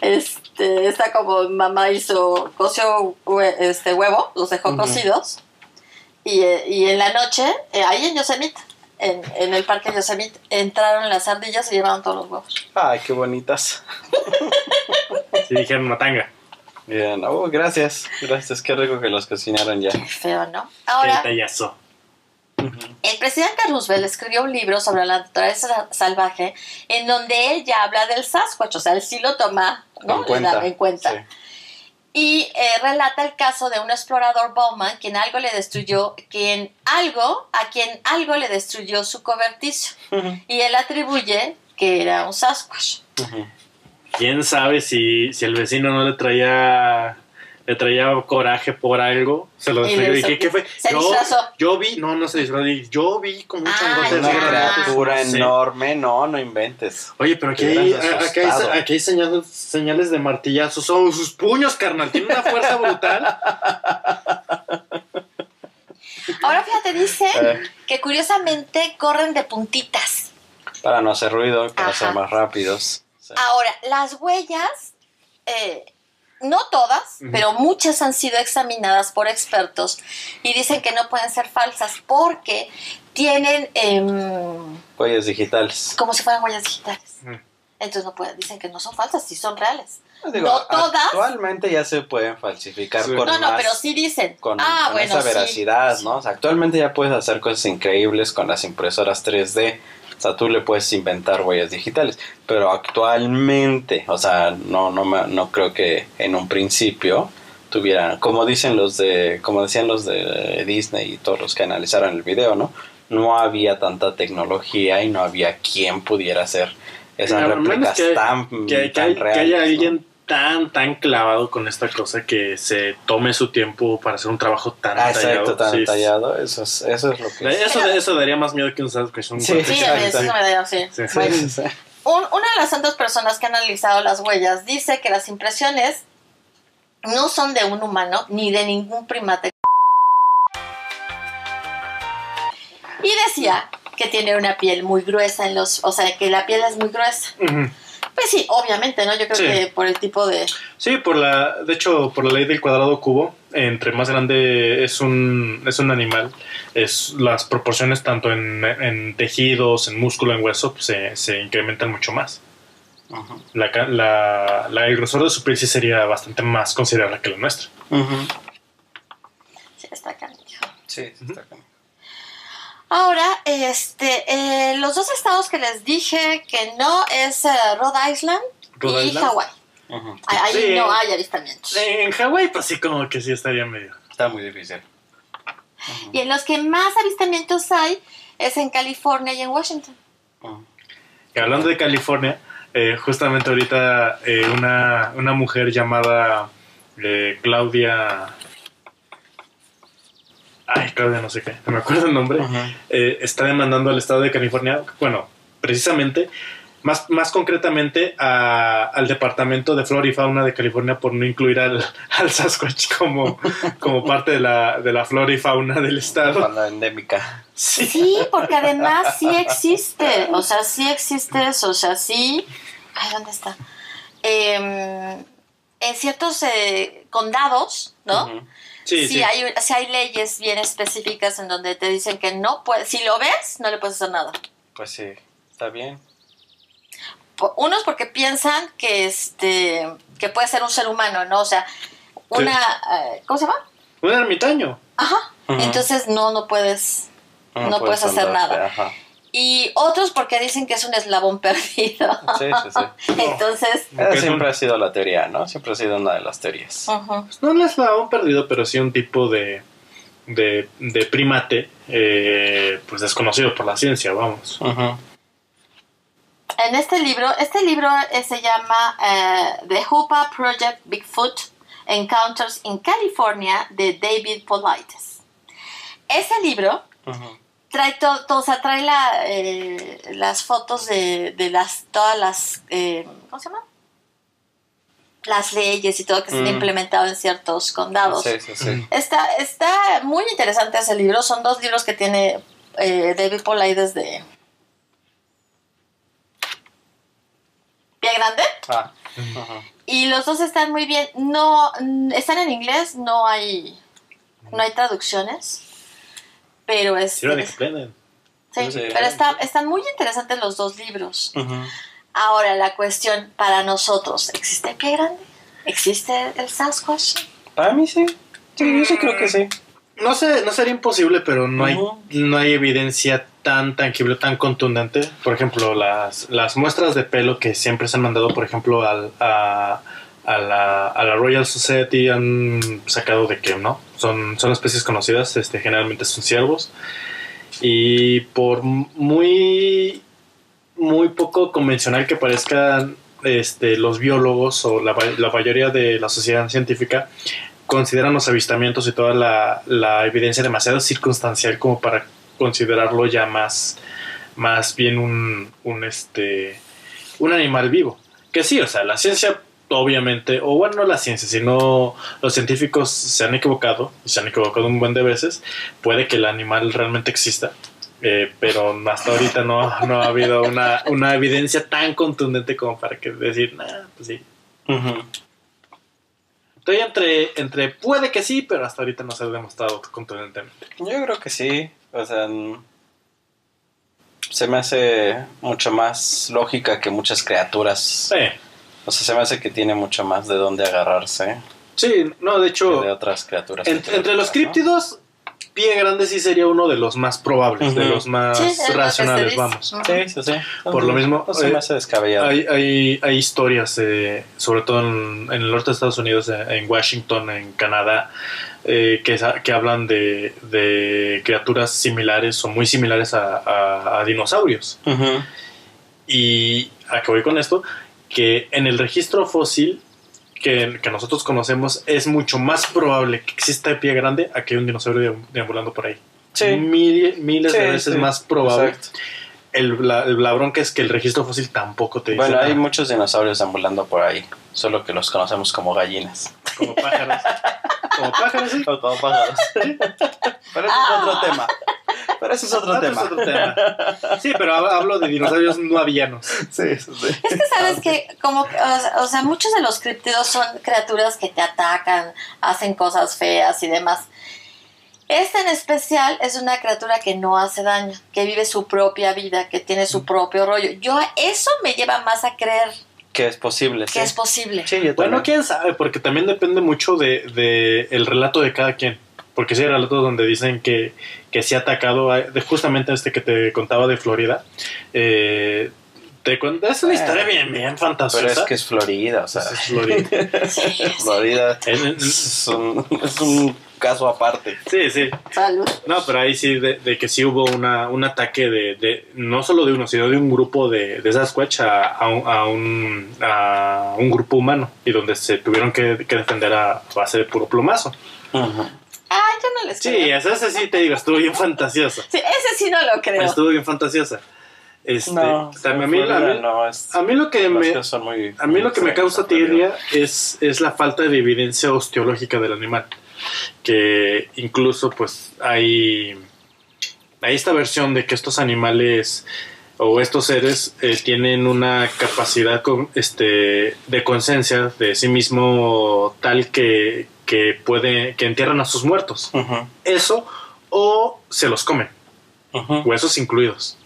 [SPEAKER 1] Este, está como mamá hizo, coció hue- este huevo, los dejó cocidos. Y, eh, y en la noche, eh, ahí en Yosemite, en, en el parque Yosemite, entraron las ardillas y llevaron todos los huevos.
[SPEAKER 3] Ay, qué bonitas. [LAUGHS]
[SPEAKER 2] Si dijeron matanga.
[SPEAKER 3] Bien, oh, gracias. Gracias, qué rico que los cocinaron ya.
[SPEAKER 1] Qué feo, ¿no?
[SPEAKER 2] Qué
[SPEAKER 1] Ahora,
[SPEAKER 2] detallazo.
[SPEAKER 3] Ujú.
[SPEAKER 1] el presidente Roosevelt escribió un libro sobre la naturaleza salvaje en donde él ya habla del Sasquatch, o sea, él sí lo toma ¿no?
[SPEAKER 3] En
[SPEAKER 1] Le
[SPEAKER 3] cuenta.
[SPEAKER 1] da en cuenta.
[SPEAKER 3] Sí.
[SPEAKER 1] Y eh, relata el caso de un explorador Bowman quien algo le destruyó, quien algo, a quien algo le destruyó su cobertizo.
[SPEAKER 3] Ujú.
[SPEAKER 1] Y él atribuye que era un Sasquatch.
[SPEAKER 3] Ujú.
[SPEAKER 2] ¿Quién sabe si, si el vecino no le traía le traía coraje por algo? Se lo
[SPEAKER 1] ¿Y
[SPEAKER 2] qué, qué fue?
[SPEAKER 1] se
[SPEAKER 2] yo,
[SPEAKER 1] disfrazó.
[SPEAKER 2] yo vi, no, no se disfrazó. Yo vi como un
[SPEAKER 1] Ah,
[SPEAKER 2] changote
[SPEAKER 3] Una criatura
[SPEAKER 2] No sé.
[SPEAKER 3] enorme, no, no inventes.
[SPEAKER 2] Oye, pero aquí hay, aquí hay, aquí hay señales, señales de martillazos. Son sus puños, carnal. Tiene una fuerza brutal.
[SPEAKER 1] Ahora fíjate, dice
[SPEAKER 3] Eh,
[SPEAKER 1] que curiosamente corren de puntitas.
[SPEAKER 3] para no hacer ruido, para
[SPEAKER 1] Ajá.
[SPEAKER 3] ser más rápidos.
[SPEAKER 1] Ahora, las huellas, eh, no todas, pero muchas han sido examinadas por expertos y dicen que no pueden ser falsas porque tienen em,
[SPEAKER 3] Huellas digitales.
[SPEAKER 1] como si fueran huellas digitales. Entonces no pueden, dicen que no son falsas, sí son reales.
[SPEAKER 3] Digo,
[SPEAKER 1] no todas.
[SPEAKER 3] Actualmente ya se pueden falsificar
[SPEAKER 2] Sí.
[SPEAKER 3] con
[SPEAKER 1] No, no,
[SPEAKER 3] más-
[SPEAKER 1] pero sí dicen.
[SPEAKER 3] con,
[SPEAKER 1] ah,
[SPEAKER 3] con
[SPEAKER 1] bueno,
[SPEAKER 3] esa
[SPEAKER 1] sí.
[SPEAKER 3] veracidad, ¿no? O sea, actualmente ya puedes hacer cosas increíbles con las impresoras 3D. O sea, tú le puedes inventar huellas digitales. Pero actualmente, o sea, no, no, me- no creo que en un principio tuvieran, como dicen los de, como decían los de Disney y todos los que analizaron el video, ¿no? No había tanta tecnología y no había quien pudiera hacer esas réplicas
[SPEAKER 2] que-
[SPEAKER 3] tan,
[SPEAKER 2] que, que
[SPEAKER 3] tan
[SPEAKER 2] hay- que
[SPEAKER 3] reales.
[SPEAKER 2] haya
[SPEAKER 3] ¿no?
[SPEAKER 2] Tan, tan clavado con esta cosa que se tome su tiempo para hacer un trabajo tan
[SPEAKER 3] Ah,
[SPEAKER 2] detallado.
[SPEAKER 3] exacto, tan
[SPEAKER 2] Sí,
[SPEAKER 3] detallado. Eso es, eso es lo que es.
[SPEAKER 2] Eso, eso daría más miedo que un Sasquatch. un
[SPEAKER 3] Sí.
[SPEAKER 1] Sí, eso me da, sí.
[SPEAKER 2] Sí, sí.
[SPEAKER 1] Bueno,
[SPEAKER 3] Sí, sí.
[SPEAKER 1] un- una de las tantas personas que han analizado las huellas dice que las impresiones no son de un humano ni de ningún primate. Y decía que tiene una piel muy gruesa en los, o sea, que la piel es muy gruesa.
[SPEAKER 2] Ujú.
[SPEAKER 1] Pues sí, obviamente, ¿no? Yo creo
[SPEAKER 2] Sí.
[SPEAKER 1] que por el tipo de
[SPEAKER 2] Sí, por la, de hecho, por la ley del cuadrado cubo, entre más grande es un, es un animal, es las proporciones tanto en, en tejidos, en músculo, en hueso, pues, se, se incrementan mucho más. La, ca- la, la- el grosor de su piel sí sería bastante más considerable que la nuestra.
[SPEAKER 1] Sí, está canijo.
[SPEAKER 3] Sí, está cañón.
[SPEAKER 1] Ahora, este, eh, los dos estados que les dije que no es eh, Rhode Island
[SPEAKER 2] Rhode
[SPEAKER 1] y
[SPEAKER 2] Island.
[SPEAKER 1] Hawái. Ahí ahí
[SPEAKER 2] Sí.
[SPEAKER 1] no hay avistamientos.
[SPEAKER 2] En Hawái, pues sí, como que sí estaría medio.
[SPEAKER 3] Está muy difícil.
[SPEAKER 1] Y en los que más avistamientos hay es en California y en Washington.
[SPEAKER 2] Y hablando de California, eh, justamente ahorita eh, una, una mujer llamada eh, Claudia. Ay, Claudia, no sé qué, no me acuerdo el nombre. Eh, está demandando al estado de California, bueno, precisamente, más, más concretamente a- al departamento de flora y fauna de California por no incluir al, [LAUGHS] al Sasquatch como, como parte de la, de la flora y fauna del estado.
[SPEAKER 3] Fauna endémica.
[SPEAKER 2] Sí.
[SPEAKER 1] Sí, porque además sí existe. O sea, sí existe eso. O sea, sí. Ay, ¿dónde está? Em, en ciertos eh, condados, ¿no?
[SPEAKER 2] Sí,
[SPEAKER 1] sí,
[SPEAKER 2] sí.
[SPEAKER 1] Hay, sí hay leyes bien específicas en donde te dicen que no puedes, si lo ves, no le puedes hacer nada.
[SPEAKER 3] Pues sí, está bien.
[SPEAKER 1] Unos porque piensan que este que puede ser un ser humano, ¿no? O sea, una eh, ¿cómo se llama?
[SPEAKER 2] Un ermitaño.
[SPEAKER 1] Ajá. Entonces no no puedes no puedes hacer
[SPEAKER 3] andarte,
[SPEAKER 1] nada.
[SPEAKER 3] Ajá.
[SPEAKER 1] Y otros porque dicen que es un eslabón [LAUGHS] perdido.
[SPEAKER 3] Sí, sí, sí. [LAUGHS]
[SPEAKER 1] Entonces,
[SPEAKER 3] Esa
[SPEAKER 2] es
[SPEAKER 3] siempre ha sido la teoría, ¿no? Siempre ha sido una de las teorías.
[SPEAKER 1] ujú.
[SPEAKER 2] pues, no es un perdido, pero sí un tipo de, de, de primate, eh, pues desconocido por la ciencia, vamos.
[SPEAKER 1] En este libro, este libro eh, se llama eh, The Hoopa Project Bigfoot Encounters in California de David Polites. Ese libro. Trae todo, todo, o sea, trae la, eh, las fotos de, de las, todas las, eh, ¿cómo se llama? Las leyes y todo que se han
[SPEAKER 3] Mm.
[SPEAKER 1] implementado en ciertos condados.
[SPEAKER 3] Sí, sí, sí.
[SPEAKER 1] Está, está muy interesante ese libro. Son dos libros que tiene eh, David Polides de Pie Grande.
[SPEAKER 3] Ah.
[SPEAKER 1] Y los dos están muy bien. No, mm, están en inglés, no hay, no hay traducciones. Pero es,
[SPEAKER 2] Sí lo explainen.
[SPEAKER 1] sí, pero está, están muy interesantes los dos libros. Ahora la cuestión para nosotros, ¿existe el pie grande? ¿Existe el Sasquatch?
[SPEAKER 3] Para mí sí. Sí, yo sí creo que sí.
[SPEAKER 2] No sé, no sería imposible, pero no hay, no hay evidencia tan tangible, tan contundente. Por ejemplo, las, las muestras de pelo que siempre se han mandado, por ejemplo, al, a, a la, a la Royal Society han sacado de que no. Son, son especies conocidas, este, generalmente son ciervos. Y por muy, muy poco convencional que parezcan este, los biólogos o la, ma- la mayoría de la sociedad científica, consideran los avistamientos y toda la, la evidencia demasiado circunstancial como para considerarlo ya más, más bien un, un, este, un animal vivo. Que sí, o sea, la ciencia obviamente, o bueno, no la ciencia, sino los científicos se han equivocado, y se han equivocado un buen de veces, puede que el animal realmente exista, eh, pero hasta ahorita no, no ha habido una, una evidencia tan contundente como para que decir, nah, pues sí. Estoy entre, entre puede que sí, pero hasta ahorita no se ha demostrado contundentemente.
[SPEAKER 3] Yo creo que sí. O sea, se me hace mucho más lógica que muchas criaturas.
[SPEAKER 2] Sí,
[SPEAKER 3] O sea, se me hace que tiene mucho más de dónde agarrarse
[SPEAKER 2] sí, no, de
[SPEAKER 3] que
[SPEAKER 2] hecho,
[SPEAKER 3] de otras criaturas.
[SPEAKER 2] en- entre los críptidos, Pie Grande sí sería uno de los más probables, de los más
[SPEAKER 1] Sí,
[SPEAKER 2] racionales,
[SPEAKER 1] dice.
[SPEAKER 2] vamos.
[SPEAKER 3] Sí, sí, sí.
[SPEAKER 2] Por lo mismo,
[SPEAKER 3] No se
[SPEAKER 2] eh,
[SPEAKER 3] me hace descabellado.
[SPEAKER 2] Hay, hay, hay historias, eh, sobre todo en, en el norte de Estados Unidos, eh, en Washington, en Canadá, eh, que, que hablan de, de criaturas similares o muy similares a, a- a dinosaurios. Y a qué voy con esto, que en el registro fósil que, que nosotros conocemos es mucho más probable que exista de pie grande a que hay un dinosaurio deam- deambulando por ahí.
[SPEAKER 3] Sí.
[SPEAKER 2] Mil- miles de veces
[SPEAKER 3] sí,
[SPEAKER 2] más probable.
[SPEAKER 3] Exacto.
[SPEAKER 2] El, la, la bronca es que el registro fósil tampoco te dice
[SPEAKER 3] Bueno, hay
[SPEAKER 2] nada.
[SPEAKER 3] muchos dinosaurios ambulando por ahí, solo que los conocemos como gallinas.
[SPEAKER 2] como pájaros. como pájaros, sí.
[SPEAKER 3] O como pájaros. Pero ese es otro tema. Pero ese es otro
[SPEAKER 2] Ah,
[SPEAKER 3] tema.
[SPEAKER 2] es otro tema. Sí, pero hab- hablo de dinosaurios no avianos.
[SPEAKER 3] Sí, sí.
[SPEAKER 1] Es que sabes que, como, que, o sea- o sea, muchos de los criptidos son criaturas que te atacan, hacen cosas feas y demás. Este en especial es una criatura que no hace daño, que vive su propia vida, que tiene su propio rollo. Yo eso me lleva más a creer
[SPEAKER 3] Que es posible,
[SPEAKER 1] que
[SPEAKER 3] sí.
[SPEAKER 1] es posible.
[SPEAKER 3] Sí, yo
[SPEAKER 2] Bueno, quién sabe, porque también depende mucho de, de el relato de cada quien. Porque sí hay relatos donde dicen que, que sí ha atacado, a- de justamente este que te contaba de Florida. Eh, te cuenta- es una
[SPEAKER 3] Eh,
[SPEAKER 2] historia bien, bien fantasiosa.
[SPEAKER 3] Pero es que es Florida, o sea,
[SPEAKER 2] Es Florida. [LAUGHS]
[SPEAKER 3] Florida es un, es un caso aparte.
[SPEAKER 2] sí, sí.
[SPEAKER 1] Salud.
[SPEAKER 2] No, pero ahí sí, de, de que sí hubo una, un ataque de, de, no solo de uno, sino de un grupo de, de Sasquatch a, a un, a, un, a un grupo humano y donde se tuvieron que, que defender a base de puro plomazo.
[SPEAKER 3] Ujú.
[SPEAKER 1] Ah, yo no les
[SPEAKER 2] Sí,
[SPEAKER 1] creo.
[SPEAKER 2] esa, esa sí te digo, estuvo bien fantasiosa.
[SPEAKER 1] Sí, ese sí no lo creo.
[SPEAKER 2] Estuvo bien fantasiosa. Este,
[SPEAKER 3] No,
[SPEAKER 2] también a mí, a mí-
[SPEAKER 3] no, es,
[SPEAKER 2] a mí lo que me,
[SPEAKER 3] muy-
[SPEAKER 2] a mí lo que me causa tirria es, es la falta de evidencia osteológica del animal. Que incluso pues hay, hay esta versión de que estos animales o estos seres eh, tienen una capacidad con, este, de conciencia de sí mismo tal que, que puede que entierran a sus muertos. Eso o se los comen,
[SPEAKER 3] ujú.
[SPEAKER 2] huesos incluidos.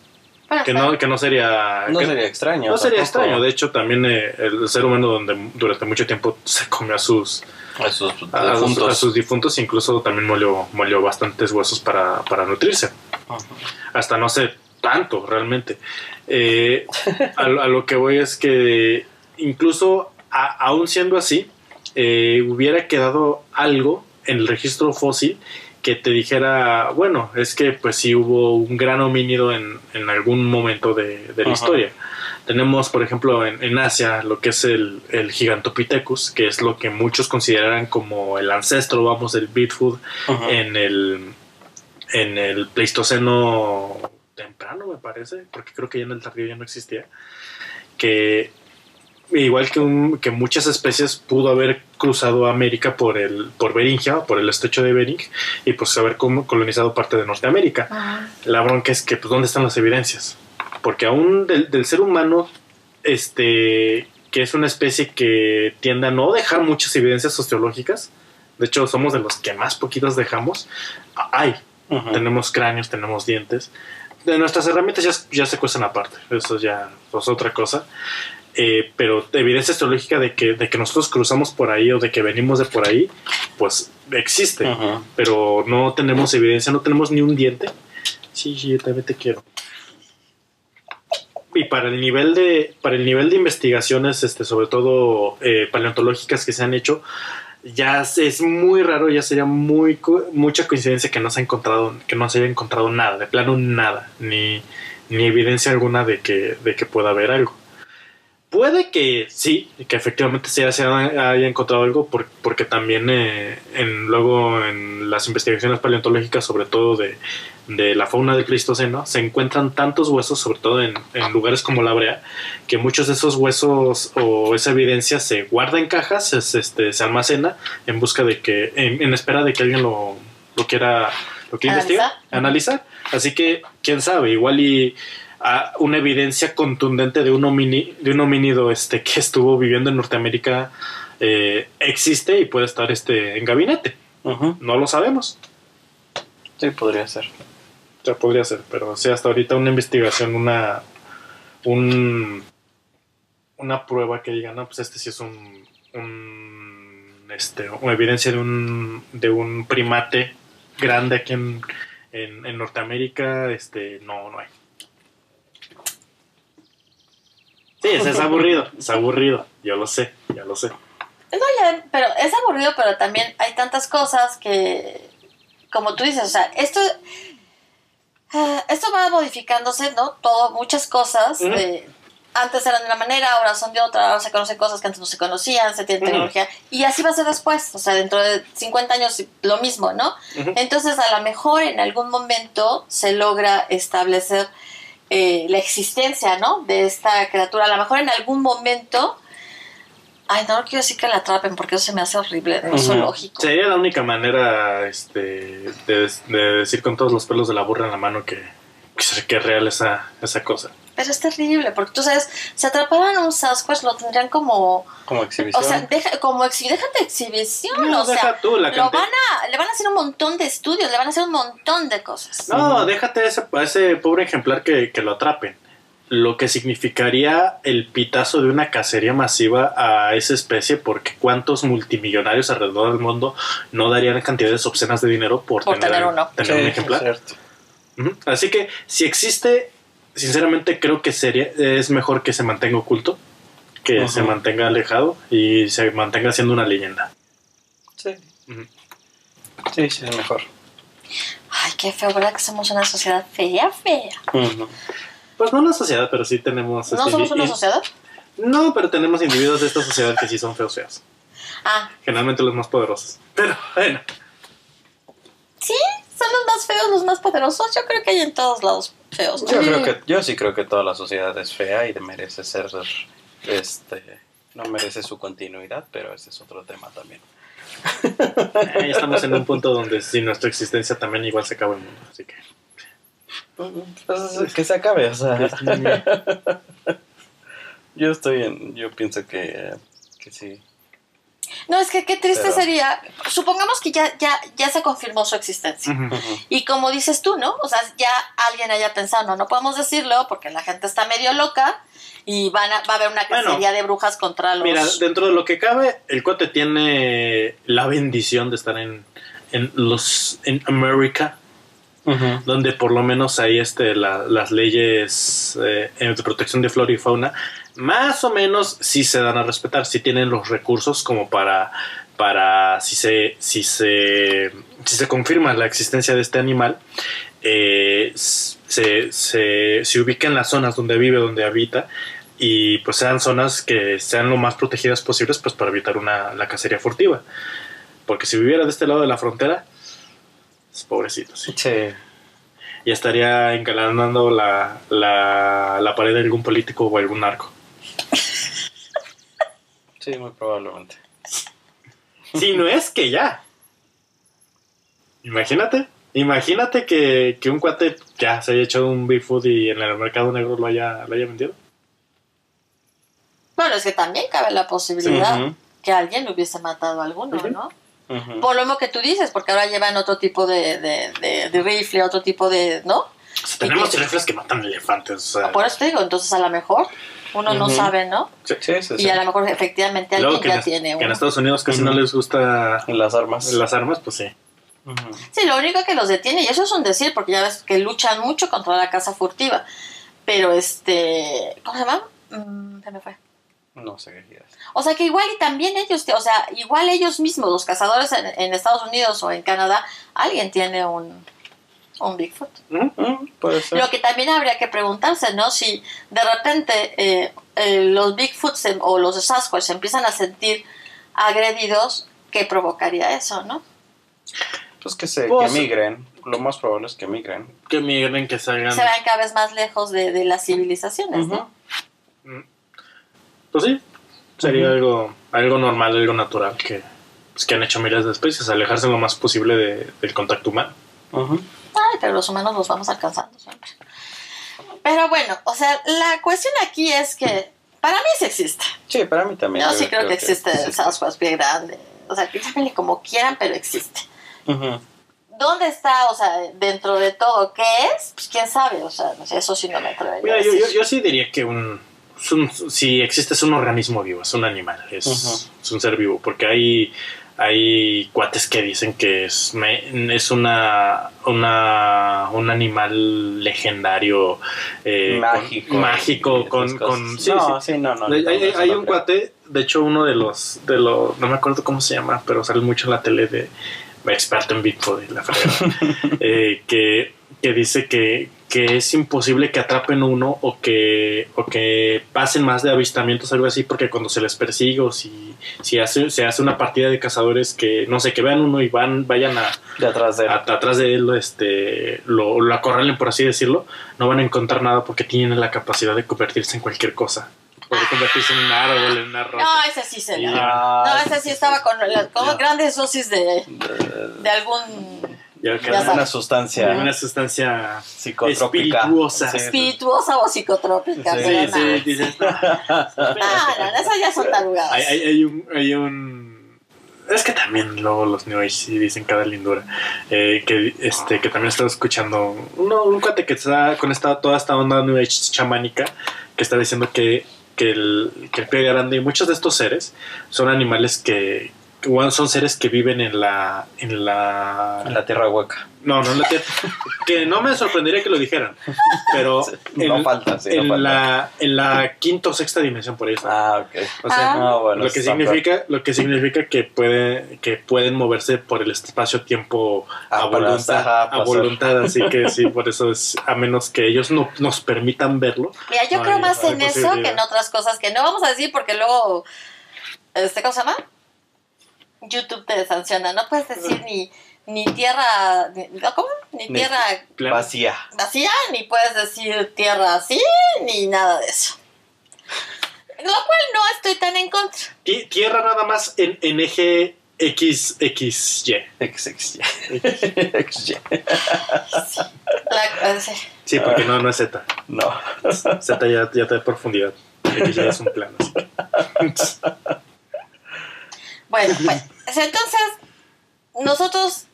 [SPEAKER 1] Bueno,
[SPEAKER 2] Que no, que no sería...
[SPEAKER 3] No
[SPEAKER 2] que-
[SPEAKER 3] sería extraño.
[SPEAKER 2] no sería
[SPEAKER 3] tampoco.
[SPEAKER 2] extraño, de hecho también eh, el ser humano donde durante mucho tiempo se comió a sus,
[SPEAKER 3] A sus
[SPEAKER 2] a, sus-
[SPEAKER 3] difuntos.
[SPEAKER 2] a sus difuntos, incluso también molió, molió bastantes huesos para, para nutrirse. Hasta no sé tanto realmente. Eh, a, lo- a lo que voy es que incluso a- aún siendo así, eh, hubiera quedado algo en el registro fósil que te dijera, bueno, es que pues sí hubo un gran homínido en, en algún momento de, de la
[SPEAKER 3] Ajá.
[SPEAKER 2] historia. Tenemos, por ejemplo, en, en Asia lo que es el, el Gigantopithecus, que es lo que muchos consideran como el ancestro, vamos, del Bigfoot en el en el Pleistoceno temprano, me parece, porque creo que ya en el tardío ya no existía, que igual que, un- que muchas especies pudo haber cruzado América por el por Beringia, por el estrecho de Bering, y pues haber com- colonizado parte de Norteamérica.
[SPEAKER 1] Ajá.
[SPEAKER 2] La bronca es que, pues, ¿dónde están las evidencias? Porque aún del, del ser humano, este, que es una especie que tiende a no dejar muchas evidencias osteológicas, de hecho somos de los que más poquitas dejamos, hay, tenemos cráneos, tenemos dientes. De nuestras herramientas ya, ya se cuestan aparte, eso ya es otra cosa. Eh, pero evidencia osteológica de que, de que nosotros cruzamos por ahí o de que venimos de por ahí, pues existe pero no tenemos evidencia, no tenemos ni un diente. Sí, sí, yo también te quiero. Y para el nivel de, para el nivel de investigaciones, este, sobre todo eh, paleontológicas que se han hecho, ya es- muy raro, ya sería muy co- mucha coincidencia que no se ha encontrado, que no se haya encontrado nada, de plano nada, ni, ni evidencia alguna de que, de que pueda haber algo. Puede que sí, que efectivamente se haya, encontrado algo, por- porque también eh, en, luego en las investigaciones paleontológicas, sobre todo de, de la fauna del Pleistoceno, se encuentran tantos huesos, sobre todo en, en lugares como la Brea, que muchos de esos huesos o esa evidencia se guarda en cajas, es, este, se almacena en busca de que, en, en espera de que alguien lo, lo quiera, lo quiera
[SPEAKER 1] ¿Analizar?
[SPEAKER 2] investigar, analizar. Así que, quién sabe, igual y a una evidencia contundente de un, homini- de un homínido este, que estuvo viviendo en Norteamérica eh, existe y puede estar este, en gabinete. No lo sabemos.
[SPEAKER 3] Sí, podría ser.
[SPEAKER 2] sea, podría ser, pero sí, hasta ahorita una investigación, una. Un, una prueba que diga, no, pues este sí es un. un este, una evidencia de un, de un primate grande aquí en, en, en Norteamérica, este, no, no hay. Sí, es, es aburrido, [LAUGHS] es aburrido, yo lo sé, ya lo sé.
[SPEAKER 1] No, ya, pero es aburrido, pero también hay tantas cosas que, como tú dices, o sea, esto, ah, esto va modificándose, ¿no? Todo, muchas cosas. De- antes eran de una manera, ahora son de otra, ahora se conocen cosas que antes no se conocían, se tiene tecnología, y así va a ser después, o sea, dentro de 50 años lo mismo, ¿no? Entonces, a lo mejor en algún momento se logra establecer eh, la existencia, ¿no? De esta criatura. A lo mejor en algún momento. Ay, no, no quiero decir que la atrapen porque eso se me hace horrible de
[SPEAKER 3] Ujú.
[SPEAKER 1] zoológico.
[SPEAKER 2] Sería la única manera este, de, de decir con todos los pelos de la burra en la mano que, que, que es real esa, esa cosa.
[SPEAKER 1] Pero es terrible porque tú sabes, si atraparan a un Sasquatch lo tendrían como.
[SPEAKER 3] Como exhibición.
[SPEAKER 1] O sea, deja, como exhi- déjate exhibición.
[SPEAKER 2] No,
[SPEAKER 1] o sea,
[SPEAKER 2] deja tú la
[SPEAKER 1] lo
[SPEAKER 2] cantidad.
[SPEAKER 1] van a, le van a hacer un montón de estudios, le van a hacer un montón de cosas.
[SPEAKER 2] No, déjate ese, a ese pobre ejemplar que, que lo atrapen. Lo que significaría el pitazo de una cacería masiva a esa especie, porque cuántos multimillonarios alrededor del mundo no darían cantidades obscenas de dinero por,
[SPEAKER 1] Por tener uno.
[SPEAKER 2] tener un ejemplar.
[SPEAKER 3] es cierto.
[SPEAKER 2] Ujú. Así que si existe, sinceramente creo que sería es mejor que se mantenga oculto, que se mantenga alejado y se mantenga siendo una leyenda.
[SPEAKER 3] Sí. Sí, sí, es mejor.
[SPEAKER 1] Ay, qué feo, ¿verdad? Que somos una sociedad fea, fea.
[SPEAKER 3] Ujú.
[SPEAKER 2] Pues no una sociedad, pero sí tenemos...
[SPEAKER 1] ¿No
[SPEAKER 2] este,
[SPEAKER 1] somos una sociedad?
[SPEAKER 2] No, pero tenemos individuos de esta sociedad que sí son feos feos.
[SPEAKER 1] Ah,
[SPEAKER 2] Generalmente los más poderosos. Pero bueno,
[SPEAKER 1] sí, son los más feos, los más poderosos. Yo creo que hay en todos lados feos. ¿no?
[SPEAKER 3] Yo creo que, yo sí creo que toda la sociedad es fea y merece ser, este, no merece su continuidad, pero ese es otro tema también. [LAUGHS]
[SPEAKER 2] ahí estamos en un punto donde sin nuestra existencia también igual se acaba el mundo. Así que...
[SPEAKER 3] Pues, que se acabe, o sea. [LAUGHS] Yo estoy en, yo pienso que, que sí.
[SPEAKER 1] No, es que qué triste
[SPEAKER 3] Pero-
[SPEAKER 1] sería. Supongamos que ya, ya, ya se confirmó su existencia. Y como dices tú, ¿no? O sea, ya alguien haya pensado, no, no podemos decirlo porque la gente está medio loca y van a, va a haber una
[SPEAKER 2] Bueno,
[SPEAKER 1] cacería de brujas contra los...
[SPEAKER 2] Mira, dentro de lo que cabe, el cuate tiene la bendición de estar en, en los en América, donde por lo menos hay este la- las leyes eh, de protección de flora y fauna, más o menos sí se dan a respetar, sí tienen los recursos como para para si se si se si se confirma la existencia de este animal eh, se, se, se ubica en las zonas donde vive, donde habita y pues sean zonas que sean lo más protegidas posibles pues para evitar una, la cacería furtiva. Porque si viviera de este lado de la frontera, pues, pobrecito, sí.
[SPEAKER 3] Sí.
[SPEAKER 2] Y estaría engalanando la, la, la pared de algún político o algún narco.
[SPEAKER 3] Sí, muy probablemente.
[SPEAKER 2] Si no es que ya. Imagínate. Imagínate que, que un cuate ya se haya hecho un Bigfoot y en el mercado negro lo haya, lo haya vendido.
[SPEAKER 1] Bueno, es que también cabe la posibilidad que alguien le hubiese matado a alguno. ¿no? Por lo mismo que tú dices, porque ahora llevan otro tipo de, de, de- de rifle, otro tipo de... ¿no?
[SPEAKER 2] O sea, tenemos
[SPEAKER 1] que-
[SPEAKER 2] rifles que matan elefantes. O sea,
[SPEAKER 1] Por eso te digo, entonces a lo mejor uno no
[SPEAKER 3] Ujú.
[SPEAKER 1] sabe, ¿no?
[SPEAKER 3] Sí, sí, sí.
[SPEAKER 1] Y a lo mejor efectivamente
[SPEAKER 2] luego
[SPEAKER 1] alguien
[SPEAKER 2] que,
[SPEAKER 1] ya
[SPEAKER 2] en,
[SPEAKER 1] tiene
[SPEAKER 2] que en
[SPEAKER 1] uno.
[SPEAKER 2] Estados Unidos casi
[SPEAKER 3] Ujú.
[SPEAKER 2] no les gusta
[SPEAKER 3] Las armas.
[SPEAKER 2] las armas, pues sí.
[SPEAKER 1] Sí, lo único que los detiene, y eso es un decir, porque ya ves que luchan mucho contra la caza furtiva. Pero este. ¿Cómo se llama? Mm, se me fue.
[SPEAKER 3] No sé qué.
[SPEAKER 1] O sea que igual y también ellos, o sea, igual ellos mismos, los cazadores en, en Estados Unidos o en Canadá, alguien tiene un, un Bigfoot.
[SPEAKER 2] Ujú.
[SPEAKER 3] Mm, puede ser.
[SPEAKER 1] Lo que también habría que preguntarse, ¿no? Si de repente eh, eh, los Bigfoot se- o los Sasquatch se empiezan a sentir agredidos, ¿qué provocaría eso, no?
[SPEAKER 3] Pues que se
[SPEAKER 2] Pues-
[SPEAKER 3] que migren. Lo más probable es que migren.
[SPEAKER 2] Que migren, que salgan.
[SPEAKER 1] Se van cada vez más lejos de, de las civilizaciones, ¿no?
[SPEAKER 3] Ujú.
[SPEAKER 2] Pues sí, sería algo, algo normal, algo natural que, pues, que han hecho miles de especies, alejarse lo más posible de- del contacto humano.
[SPEAKER 1] Ay, pero los humanos los vamos alcanzando siempre. Pero bueno, o sea, la cuestión aquí es que para mí sí existe.
[SPEAKER 3] Sí, para mí también.
[SPEAKER 1] Yo
[SPEAKER 3] Yo
[SPEAKER 1] sí creo que existe el. Sasquatch pie grande. O sea, que llámenle como quieran, pero existe.
[SPEAKER 3] Ujú.
[SPEAKER 1] ¿Dónde está, o sea, dentro de todo, qué es? Pues quién sabe, o sea, eso sí no me atrevería
[SPEAKER 2] Mira,
[SPEAKER 1] a
[SPEAKER 2] yo, yo,
[SPEAKER 1] decir.
[SPEAKER 2] yo sí diría que un, un- si existe es un organismo vivo, es un animal, es,
[SPEAKER 3] Ujú.
[SPEAKER 2] es un ser vivo, porque hay, hay cuates que dicen que es, me- es una, una un animal legendario eh,
[SPEAKER 3] mágico.
[SPEAKER 2] con, mágico con, sí,
[SPEAKER 3] no,
[SPEAKER 2] sí.
[SPEAKER 3] sí, no, no.
[SPEAKER 2] Hay, un cuate, de hecho uno de los, de los, no me acuerdo cómo se llama, pero sale mucho en la tele de experto en Bigfoot la [LAUGHS] eh, que, que dice que, que es imposible que atrapen uno o que, o que pasen más de avistamientos, algo así, porque cuando se les persigue o si, si hace, se hace una partida de cazadores que, no sé, que vean uno y van, vayan a,
[SPEAKER 3] De atrás de él.
[SPEAKER 2] a- atrás de él, este, lo, lo acorralen, por así decirlo, no van a encontrar nada porque tienen la capacidad de convertirse en cualquier cosa. Puede convertirse en un árbol, en una roca.
[SPEAKER 1] No, ese sí se
[SPEAKER 2] Sí.
[SPEAKER 1] No,
[SPEAKER 3] Ah,
[SPEAKER 1] ese sí estaba con, la- con grandes dosis de,
[SPEAKER 3] de-
[SPEAKER 1] de algún
[SPEAKER 2] Ya que
[SPEAKER 1] Ya
[SPEAKER 3] una
[SPEAKER 1] sabes.
[SPEAKER 3] sustancia
[SPEAKER 2] una sustancia
[SPEAKER 3] psicotrópica.
[SPEAKER 2] espirituosa.
[SPEAKER 3] Sí,
[SPEAKER 1] espirituosa o psicotrópica,
[SPEAKER 3] Sí,
[SPEAKER 1] pero
[SPEAKER 2] Sí,
[SPEAKER 1] nada.
[SPEAKER 2] sí, dices, [LAUGHS]
[SPEAKER 1] No, no, esas ya son tarugadas.
[SPEAKER 2] hay, hay, hay un, hay un es que también luego los New Age sí dicen cada lindura eh, que este que también estaba escuchando uno, un cuate que está con esta, toda esta onda New Age chamánica que está diciendo que, que el que el pie grande y muchos de estos seres son animales que, bueno, son seres que viven en la en la
[SPEAKER 3] En la tierra hueca.
[SPEAKER 2] no no en la tierra que no me sorprendería que lo dijeran pero [LAUGHS]
[SPEAKER 3] No
[SPEAKER 2] en-
[SPEAKER 3] falta, sí, no
[SPEAKER 2] en
[SPEAKER 3] falta.
[SPEAKER 2] la en la quinta o sexta dimensión por ahí está.
[SPEAKER 3] Ah, ok.
[SPEAKER 2] O sea,
[SPEAKER 1] Ah.
[SPEAKER 3] No, bueno,
[SPEAKER 2] lo que significa lo que significa que puede que pueden moverse por el espacio tiempo
[SPEAKER 3] Ah,
[SPEAKER 2] a voluntad
[SPEAKER 3] ajá,
[SPEAKER 2] a voluntad así que sí por eso es a menos que ellos no nos permitan verlo
[SPEAKER 1] Mira, yo
[SPEAKER 2] No
[SPEAKER 1] creo
[SPEAKER 2] hay-
[SPEAKER 1] más en eso que en otras cosas que no vamos a decir porque luego, este, ¿cómo se llama? YouTube te sanciona. No puedes decir ni, ni tierra, ni- ¿no? ¿cómo? Ni tierra.
[SPEAKER 3] Vacía.
[SPEAKER 1] vacía, ni puedes decir tierra así, ni nada de eso. Lo cual no estoy tan en contra.
[SPEAKER 2] Ti- tierra nada más en, en eje X X Y
[SPEAKER 3] XY. XY.
[SPEAKER 1] La- eh, sí.
[SPEAKER 2] sí porque no no es Z
[SPEAKER 3] No.
[SPEAKER 2] Z ya, ya te da profundidad X ya es un plano. [LAUGHS]
[SPEAKER 1] Bueno, pues, entonces, nosotros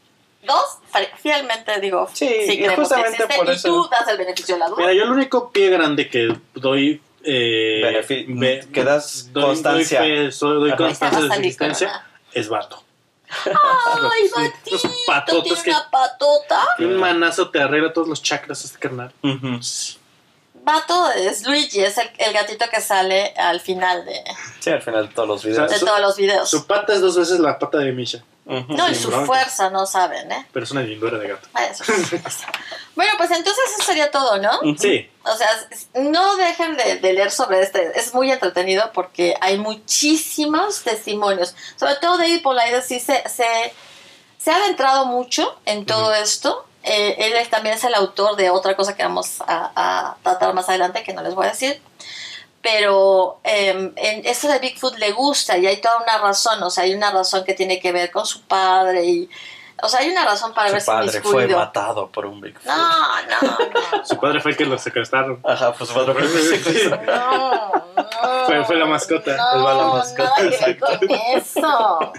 [SPEAKER 1] dos, fi- fielmente digo,
[SPEAKER 3] Sí,
[SPEAKER 1] sí,
[SPEAKER 3] y
[SPEAKER 1] creemos que
[SPEAKER 3] justamente
[SPEAKER 1] existe,
[SPEAKER 3] por
[SPEAKER 1] y
[SPEAKER 3] eso-
[SPEAKER 1] tú das el beneficio de la duda.
[SPEAKER 2] Mira, yo el único pie grande que doy. Eh,
[SPEAKER 3] que das
[SPEAKER 2] doy-
[SPEAKER 3] constancia.
[SPEAKER 2] Doy, fe- soy- doy constancia de su existencia. Es vato.
[SPEAKER 1] Ay, Batito,
[SPEAKER 2] patotas
[SPEAKER 1] tiene
[SPEAKER 2] que-
[SPEAKER 1] una patota.
[SPEAKER 2] Un manazo te arregla todos los chakras, este carnal.
[SPEAKER 3] Ujú.
[SPEAKER 1] Vato es Luigi, es el, el gatito que sale al final de,
[SPEAKER 3] Sí, al final de todos los videos.
[SPEAKER 1] de
[SPEAKER 2] Su-
[SPEAKER 1] todos los videos.
[SPEAKER 2] Su pata es dos veces la pata de Misha.
[SPEAKER 1] No, y su
[SPEAKER 2] bronca.
[SPEAKER 1] fuerza, no saben, ¿eh?
[SPEAKER 2] Pero es una lindura de gato.
[SPEAKER 1] Eso bueno, pues entonces eso sería todo, ¿no?
[SPEAKER 2] Sí.
[SPEAKER 1] O sea, no dejen de, de leer sobre este. Es muy entretenido porque hay muchísimos testimonios. Sobre todo David Polides sí se, se, se ha adentrado mucho en todo esto. Eh, él es- también es el autor de otra cosa que vamos a, a tratar más adelante, que no les voy a decir. Pero eh, en esto de Bigfoot le gusta y hay toda una razón. O sea, hay una razón que tiene que ver con su padre. y O sea, hay una razón para
[SPEAKER 3] Su
[SPEAKER 1] verse
[SPEAKER 3] padre fue matado por un Bigfoot.
[SPEAKER 1] No, no, no. [LAUGHS]
[SPEAKER 2] Su padre fue el que lo secuestraron.
[SPEAKER 3] Ajá, pues su padre fue [LAUGHS]
[SPEAKER 1] No, no.
[SPEAKER 2] Fue- fue la mascota.
[SPEAKER 1] No,
[SPEAKER 3] Fue la mascota,
[SPEAKER 1] que ver
[SPEAKER 3] exacto.
[SPEAKER 1] con eso.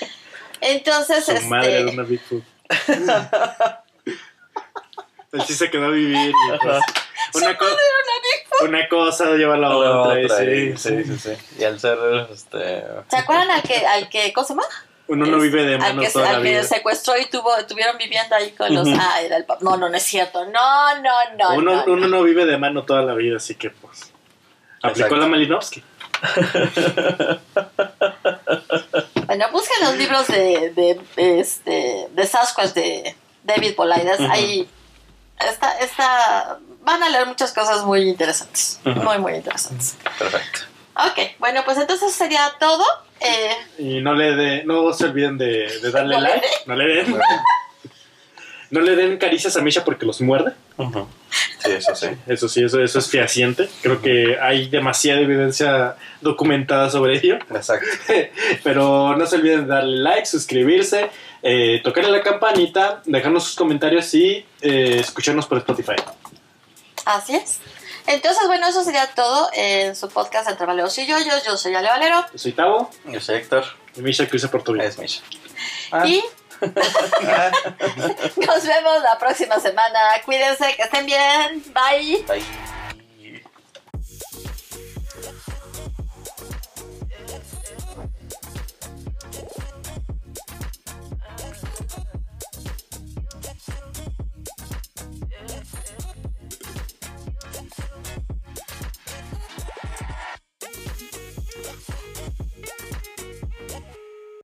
[SPEAKER 1] [LAUGHS] Entonces,
[SPEAKER 2] Su madre era
[SPEAKER 1] este.
[SPEAKER 2] una Bigfoot. Él sí se quedó a vivir. y, pues, una, co- una cosa lleva a la
[SPEAKER 3] La
[SPEAKER 2] otra. sí,
[SPEAKER 3] sí, sí, sí. Y al ser, este...
[SPEAKER 1] ¿Se acuerdan al que, al que, ¿cómo se llama?
[SPEAKER 2] Uno no vive de
[SPEAKER 1] al
[SPEAKER 2] manos
[SPEAKER 1] que,
[SPEAKER 2] toda la
[SPEAKER 1] al que
[SPEAKER 2] vida.
[SPEAKER 1] secuestró y tuvo, estuvieron viviendo ahí con los. Ah, era el papá. No, no, no es cierto. No, no, no.
[SPEAKER 2] uno,
[SPEAKER 1] no,
[SPEAKER 2] uno no vive de mano toda la vida, así que pues. Aplicó
[SPEAKER 3] Exacto.
[SPEAKER 2] la Malinowski. [LAUGHS]
[SPEAKER 1] Bueno, busquen los libros de, de, este, de Sasquatch de David Polides.
[SPEAKER 3] Ujú.
[SPEAKER 1] Ahí está, está, van a leer muchas cosas muy interesantes.
[SPEAKER 3] Ujú.
[SPEAKER 1] Muy, muy interesantes.
[SPEAKER 3] Perfecto.
[SPEAKER 1] Ok, bueno, pues entonces sería todo. Eh,
[SPEAKER 2] Y no le de, no se olviden de, de darle
[SPEAKER 1] No le
[SPEAKER 2] like. No le den. No le den caricias a Misha porque los muerde.
[SPEAKER 3] Ujú. Sí, eso sí.
[SPEAKER 2] Eso sí, eso, eso es fehaciente. Creo que hay demasiada evidencia documentada sobre ello.
[SPEAKER 3] Exacto. [LAUGHS]
[SPEAKER 2] Pero no se olviden de darle like, suscribirse, eh, tocarle la campanita, dejarnos sus comentarios y eh, escucharnos por Spotify.
[SPEAKER 1] así es. Entonces, bueno, eso sería todo en su podcast Entre Valeros y Yoyos. Yo soy Ale Valero.
[SPEAKER 2] Yo soy Tavo
[SPEAKER 3] Yo soy Héctor.
[SPEAKER 2] y Misha Cruz por tu vida.
[SPEAKER 3] Es Misha. Ah,
[SPEAKER 1] Y [LAUGHS] Nos vemos la próxima semana. Cuídense, que estén bien. Bye.
[SPEAKER 3] Bye.